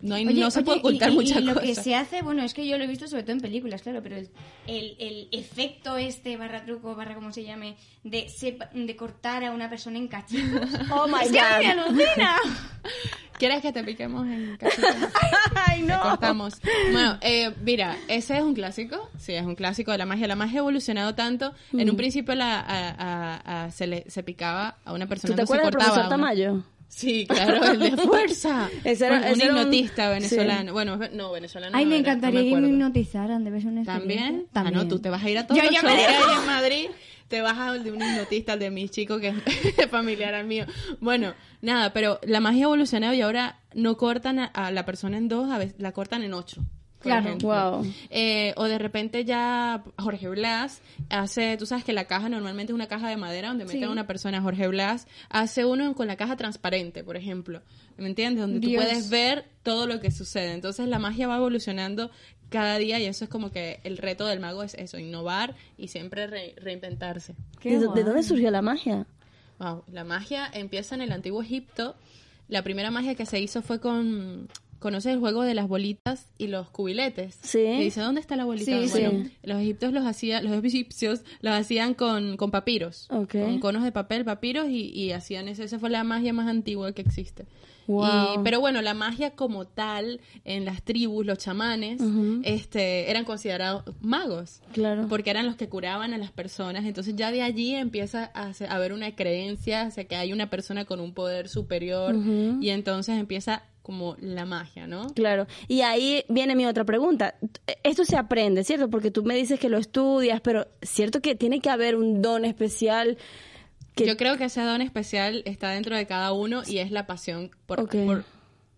no, hay, Oye, no se oye, puede y- ocultar y, muchas y lo que se hace, bueno, es que yo lo he visto sobre todo en películas, claro, pero el, el, el efecto este, barra truco, barra como se llame, de, sepa- de cortar a una persona en cachitos. Oh my es que me God. alucina. ¿Quieres que te piquemos en cachitos? Ay, Te cortamos. Bueno, eh, mira, ese es un clásico. Sí, es un clásico de la magia. La magia ha evolucionado tanto. En un principio la, a- a- a- se, le, se picaba a una ¿Tú persona te no se acuerdas del profesor una- Tamayo? Sí, claro, el de fuerza. Ese era- Bueno, un hipnotista venezolano. Bueno, no, venezolano. Ay, no me era, no encantaría que me hipnotizaran, debe ser una. ¿También? También. Ah, no, tú te vas a ir a todos Yo- los me hay en Madrid. Te vas al de un hipnotista, al de mis chicos, que es familiar al mío. Bueno, nada, pero la magia ha evolucionado y ahora no cortan a, a la persona en dos, a veces la cortan en ocho. Claro. ejemplo. Wow. Eh, o de repente ya Jorge Blas hace, tú sabes que la caja normalmente es una caja de madera donde meten Sí. a una persona, Jorge Blas hace uno con la caja transparente, por ejemplo. ¿Me entiendes? Donde Dios. tú puedes ver todo lo que sucede. Entonces la magia va evolucionando cada día y eso es como que el reto del mago es eso, innovar y siempre re- reinventarse. ¿De, de dónde surgió la magia? Wow, la magia empieza en el antiguo Egipto. La primera magia que se hizo fue con ¿Conoces el juego de las bolitas y los cubiletes? Sí. Que dice, ¿dónde está la bolita? Sí, bueno, sí. los egipcios los hacían, los egipcios los hacían con, con papiros. Con conos de papel, papiros y, y hacían eso. Esa fue la magia más antigua que existe. Wow. Y- pero bueno, la magia como tal, en las tribus, los chamanes, este, eran considerados magos. Claro. Porque eran los que curaban a las personas. Entonces ya de allí empieza a haber una creencia hacia que hay una persona con un poder superior. Y entonces empieza como la magia, ¿no? Claro. Y ahí viene mi otra pregunta. Esto se aprende, ¿cierto? Porque tú me dices que lo estudias, pero ¿cierto que tiene que haber un don especial? Que... Yo creo que ese don especial está dentro de cada uno y es la pasión por, por,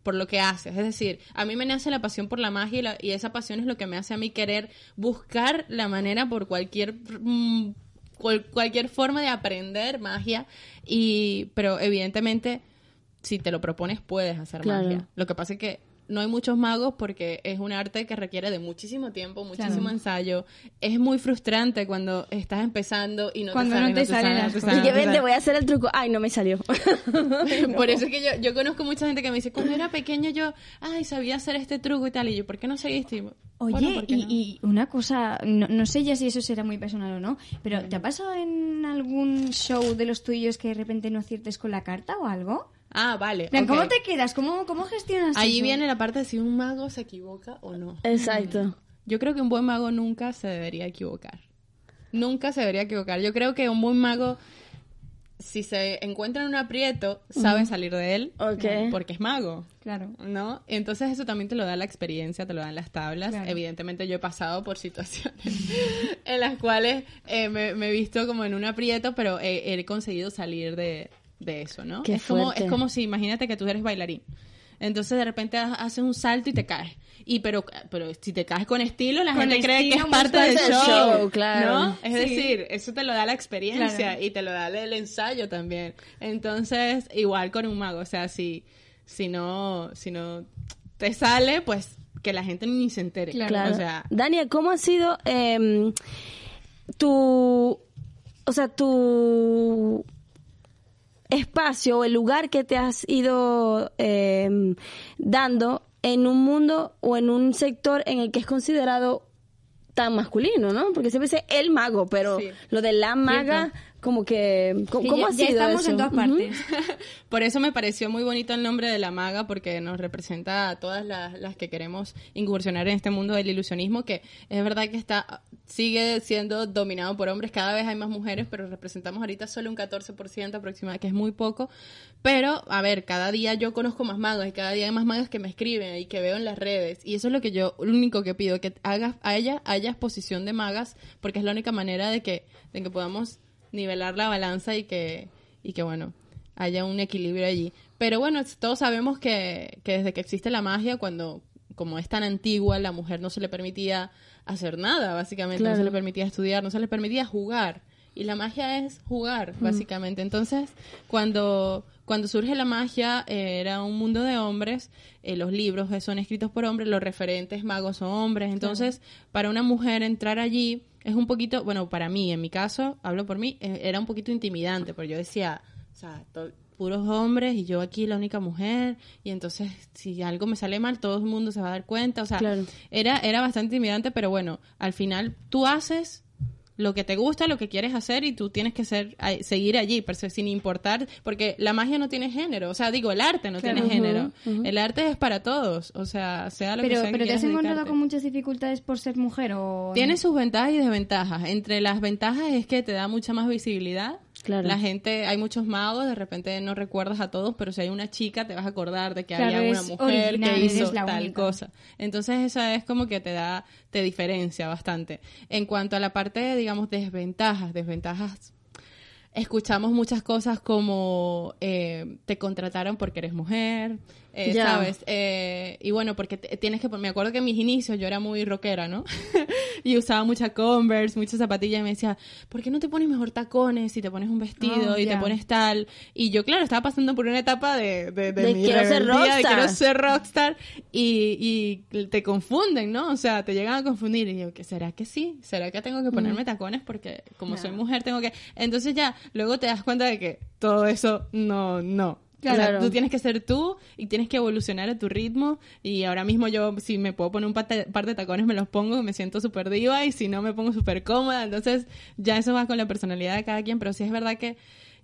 por lo que haces. Es decir, a mí me nace la pasión por la magia y, la- y esa pasión es lo que me hace a mí querer buscar la manera por cualquier... mm, cual- cualquier forma de aprender magia y pero evidentemente si te lo propones puedes hacer Claro. magia lo que pasa es que no hay muchos magos porque es un arte que requiere de muchísimo tiempo, muchísimo Claro. ensayo. Es muy frustrante cuando estás empezando y no Cuando te no sale, te salen las te cosas. Y que no te ven, te sale. voy a hacer el truco. Ay, no me salió. Por eso es que yo, yo conozco mucha gente que me dice, cuando era pequeño yo, ay, sabía hacer este truco y tal, y yo, ¿por qué no seguiste? Y, Oye, bueno, ¿por qué y, no? y una cosa, no, no sé ya si eso será muy personal o no, pero ¿te ha pasado en algún show de los tuyos que de repente no aciertes con la carta o algo? Ah, vale. Plan. ¿Cómo te quedas? ¿Cómo, cómo gestionas Allí eso? viene la parte de si un mago se equivoca o no. Exacto. Yo creo que un buen mago nunca se debería equivocar. Nunca se debería equivocar. Yo creo que un buen mago, si se encuentra en un aprieto, sabe salir de él. Ok. Porque es mago. Claro. ¿No? Entonces eso también te lo da la experiencia, te lo dan las tablas. Claro. Evidentemente yo he pasado por situaciones en las cuales eh, me, me he visto como en un aprieto, pero he, he conseguido salir de, de eso, ¿no? Qué es, como, es como si, imagínate que tú eres bailarín. Entonces de repente ha- haces un salto y te caes. Y pero, pero si te caes con estilo, la Con gente cree que es parte del show, show, claro. ¿no? Es Sí. decir, eso te lo da la experiencia Claro. y te lo da el ensayo también. Entonces, igual con un mago, o sea, si, si no, si no te sale, pues que la gente ni se entere. Claro. O sea, Daniel, ¿cómo ha sido em, tu, o sea, tu espacio o el lugar que te has ido em, dando en un mundo o en un sector en el que es considerado tan masculino, ¿no? Porque siempre dice el mago, pero Sí. lo de la maga, como que, ¿cómo, ya, ha ya sido estamos eso? en todas partes. Por eso me pareció muy bonito el nombre de la maga, porque nos representa a todas las, las que queremos incursionar en este mundo del ilusionismo, que es verdad que está sigue siendo dominado por hombres, cada vez hay más mujeres, pero representamos ahorita solo un 14% aproximadamente, que es muy poco. Pero, a ver, cada día yo conozco más magos y cada día hay más magas que me escriben y que veo en las redes. Y eso es lo que yo, lo único que pido, que hagas, haya, haya exposición de magas, porque es la única manera de que, de que podamos nivelar la balanza y que, y que bueno, haya un equilibrio allí. Pero bueno, todos sabemos que, que desde que existe la magia, cuando como es tan antigua, la mujer no se le permitía hacer nada, básicamente, no se le permitía estudiar, no se le permitía jugar. Y la magia es jugar, básicamente. Entonces, cuando, cuando surge la magia, eh, era un mundo de hombres, eh, los libros son escritos por hombres, los referentes magos son hombres. Entonces, para una mujer entrar allí es un poquito, bueno, para mí, en mi caso, hablo por mí, eh, era un poquito intimidante, porque yo decía, o sea, puros hombres y yo aquí la única mujer, y entonces si algo me sale mal, todo el mundo se va a dar cuenta, o sea, Claro. era, era bastante intimidante, pero bueno, al final tú haces lo que te gusta, lo que quieres hacer y tú tienes que ser, seguir allí, pero sin importar, porque la magia no tiene género, o sea, digo, el arte no Claro. tiene género, el arte es para todos, o sea, sea lo que Pero, sea que pero ¿te quieras has encontrado con muchas dificultades por ser mujer o...? Tiene sus ventajas y desventajas. Entre las ventajas es que te da mucha más visibilidad. Claro. La gente, hay muchos magos, de repente no recuerdas a todos, pero si hay una chica te vas a acordar de que Claro, había una mujer original, que hizo tal única. cosa. Entonces esa es como que te da, te diferencia bastante. En cuanto a la parte de, digamos, desventajas, desventajas escuchamos muchas cosas como eh, te contrataron porque eres mujer, eh. ¿sabes? Eh, y bueno, porque tienes que... Me acuerdo que en mis inicios yo era muy rockera, ¿no? y usaba mucha Converse, muchas zapatillas y me decía, ¿por qué no te pones mejor tacones y te pones un vestido Oh, y te pones tal? Y yo, claro, estaba pasando por una etapa de, de, de De mi quiero ser rebeldía, de rockstar. quiero ser rockstar y, y te confunden, ¿no? O sea, te llegan a confundir y yo, ¿qué será que sí? ¿Será que tengo que ponerme tacones porque como soy mujer tengo que... Entonces ya, luego te das cuenta de que todo eso no, no. Claro. tú tienes que ser tú y tienes que evolucionar a tu ritmo y ahora mismo yo si me puedo poner un par de, par de tacones me los pongo, me siento súper diva y si no me pongo súper cómoda, entonces ya eso va con la personalidad de cada quien, pero sí es verdad que,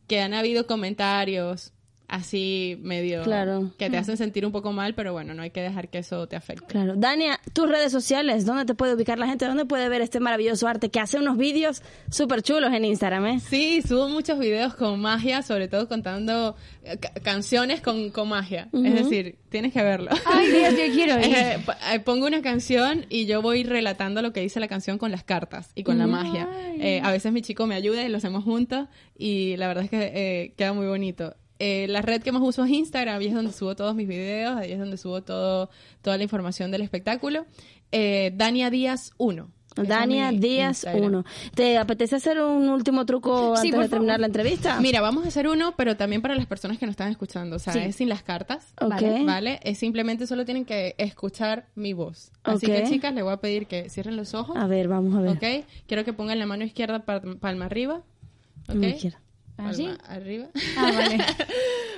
que han habido comentarios así medio Claro. que te hacen sentir un poco mal, pero bueno, no hay que dejar que eso te afecte. Claro. Dania, tus redes sociales, ¿dónde te puede ubicar la gente? ¿Dónde puede ver este maravilloso arte que hace unos vídeos súper chulos en Instagram, eh? Sí, subo muchos videos con magia, sobre todo contando eh, ca- canciones con, con magia. Es decir, tienes que verlo. Ay, Dios, yo quiero ir. Eh, p- eh, pongo una canción y yo voy relatando lo que dice la canción con las cartas y con la magia. Eh, a veces mi chico me ayuda y lo hacemos juntos y la verdad es que eh, queda muy bonito. Eh, la red que más uso es Instagram y es donde subo todos mis videos, ahí es donde subo todo, toda la información del espectáculo. Eh, Dania Díaz 1. Dania Díaz 1. ¿Te apetece hacer un último truco Sí, antes de terminar favor. la entrevista? Mira, vamos a hacer uno, pero también para las personas que nos están escuchando. O sea, Sí. es sin las cartas. Ok. Vale. ¿Vale? Es simplemente solo tienen que escuchar mi voz. Así que, chicas, les voy a pedir que cierren los ojos. A ver, vamos a ver. ¿Ok? Quiero que pongan la mano izquierda palma arriba. ¿Ok? Izquierda. ¿Así? Palma arriba. Ah, vale.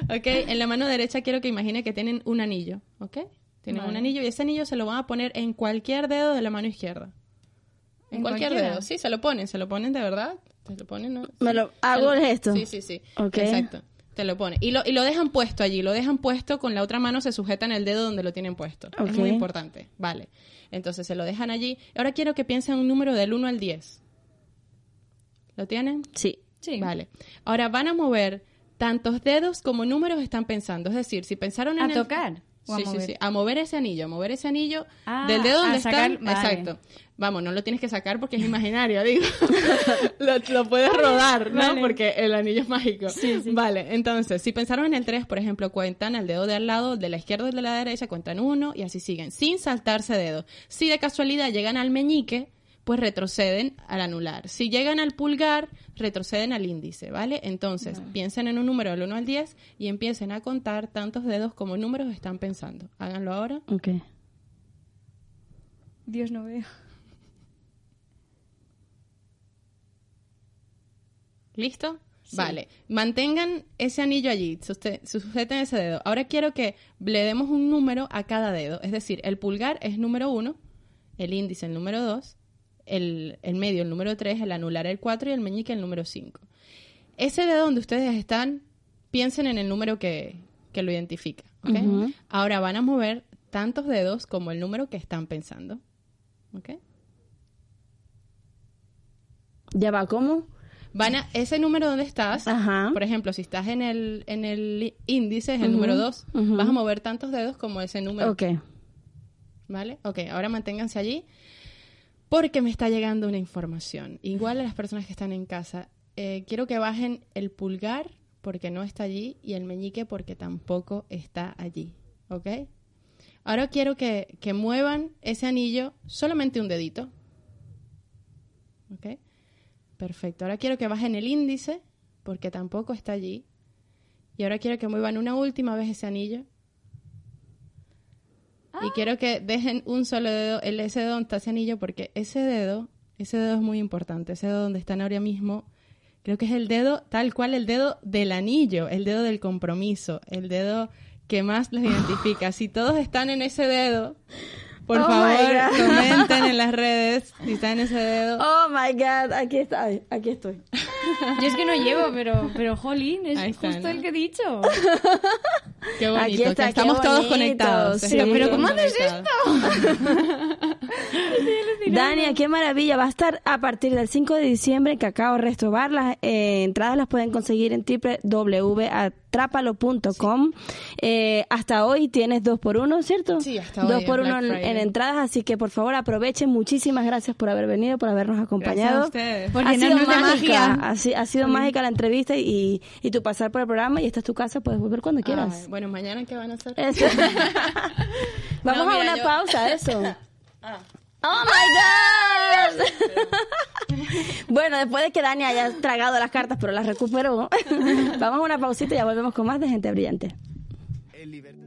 ok, en la mano derecha quiero que imagine que tienen un anillo. ¿Ok? Tienen un anillo y ese anillo se lo van a poner en cualquier dedo de la mano izquierda. En, ¿En cualquier cualquiera? dedo. Sí, se lo ponen, se lo ponen de verdad. Se lo ponen, ¿no? Me lo- hago el gesto. Sí, sí, sí. Ok. Exacto. Te lo pone. Y lo, y lo dejan puesto allí. Lo dejan puesto con la otra mano, se sujetan el dedo donde lo tienen puesto. Ok. Es muy importante. Vale. Entonces se lo dejan allí. Ahora quiero que piensen un número del 1 al 10. ¿Lo tienen? Sí. Sí. Vale. Ahora van a mover tantos dedos como números están pensando. Es decir, si pensaron ¿A en el- tocar o a sí, sí, mover? sí. A mover ese anillo. A mover ese anillo Ah, del dedo a donde sacar- están. vale. Exacto. Vamos, no lo tienes que sacar porque es imaginario, digo. lo, lo puedes rodar, ¿no? vale. Porque el anillo es mágico. Vale, entonces, si pensaron en el 3, por ejemplo, cuentan el dedo de al lado, de la izquierda y de la derecha, cuentan uno y así siguen, sin saltarse dedos. Si de casualidad llegan al meñique, pues retroceden al anular. Si llegan al pulgar, retroceden al índice, ¿vale? Entonces, piensen en un número del 1 al 10 y empiecen a contar tantos dedos como números están pensando. Háganlo ahora. Ok. Dios, no veo. ¿Listo? Vale. Mantengan ese anillo allí, sujeten ese dedo. Ahora quiero que le demos un número a cada dedo. Es decir, el pulgar es número 1, el índice el número 2, el, el medio el número 3, el anular el 4 y el meñique el número 5. Ese dedo donde ustedes están, piensen en el número que, que lo identifica. Ahora van a mover tantos dedos como el número que están pensando. ¿Ok? Ya va, ¿cómo? Van a, ese número donde estás, Ajá. por ejemplo, si estás en el, en el índice, es el número 2, ujú. vas a mover tantos dedos como ese número. Ok. ¿Vale? Ok, ahora manténganse allí porque me está llegando una información. Igual a las personas que están en casa, eh, quiero que bajen el pulgar porque no está allí y el meñique porque tampoco está allí. ¿Ok? Ahora quiero que, que muevan ese anillo solamente un dedito. ¿Ok? Perfecto. Ahora quiero que bajen el índice porque tampoco está allí. Y ahora quiero que muevan una última vez ese anillo. Y quiero que dejen un solo dedo, el ese dedo donde está ese anillo, porque ese dedo, ese dedo es muy importante. Ese dedo donde están ahora mismo, creo que es el dedo, tal cual el dedo del anillo, el dedo del compromiso, el dedo que más los identifica. Si todos están en ese dedo, por Oh favor, comenten en las redes si están en ese dedo. Oh my god, aquí está, ay, aquí estoy. Yo es que no llevo, pero, pero jolín, es Ahí está, justo ¿no? el que he dicho. Qué bonito, Aquí está, que estamos qué todos conectados. sí. estamos Pero todos ¿cómo haces conectados. Dania, qué maravilla. Va a estar a partir del 5 de diciembre en Cacao Resto Bar. Las eh, entradas las pueden conseguir en www.atrápalo.com. Eh, hasta hoy tienes dos por uno, ¿cierto? Sí, hasta hoy, Dos por uno en, entradas, así que por favor aprovechen. Muchísimas gracias por haber venido, por habernos acompañado. ustedes. Por ha sido mágica, magia. ha, si- ha sido mágica la entrevista y, y tu pasar por el programa y esta es tu casa, puedes volver cuando quieras. Ay, bueno, mañana qué van a hacer? Eso. Vamos No, a una yo- pausa, eso. Ah. ¡Oh, my God! bueno, después de que Dani haya tragado las cartas, pero las recuperó, vamos a una pausita y ya volvemos con más de Gente Brillante. Libertad.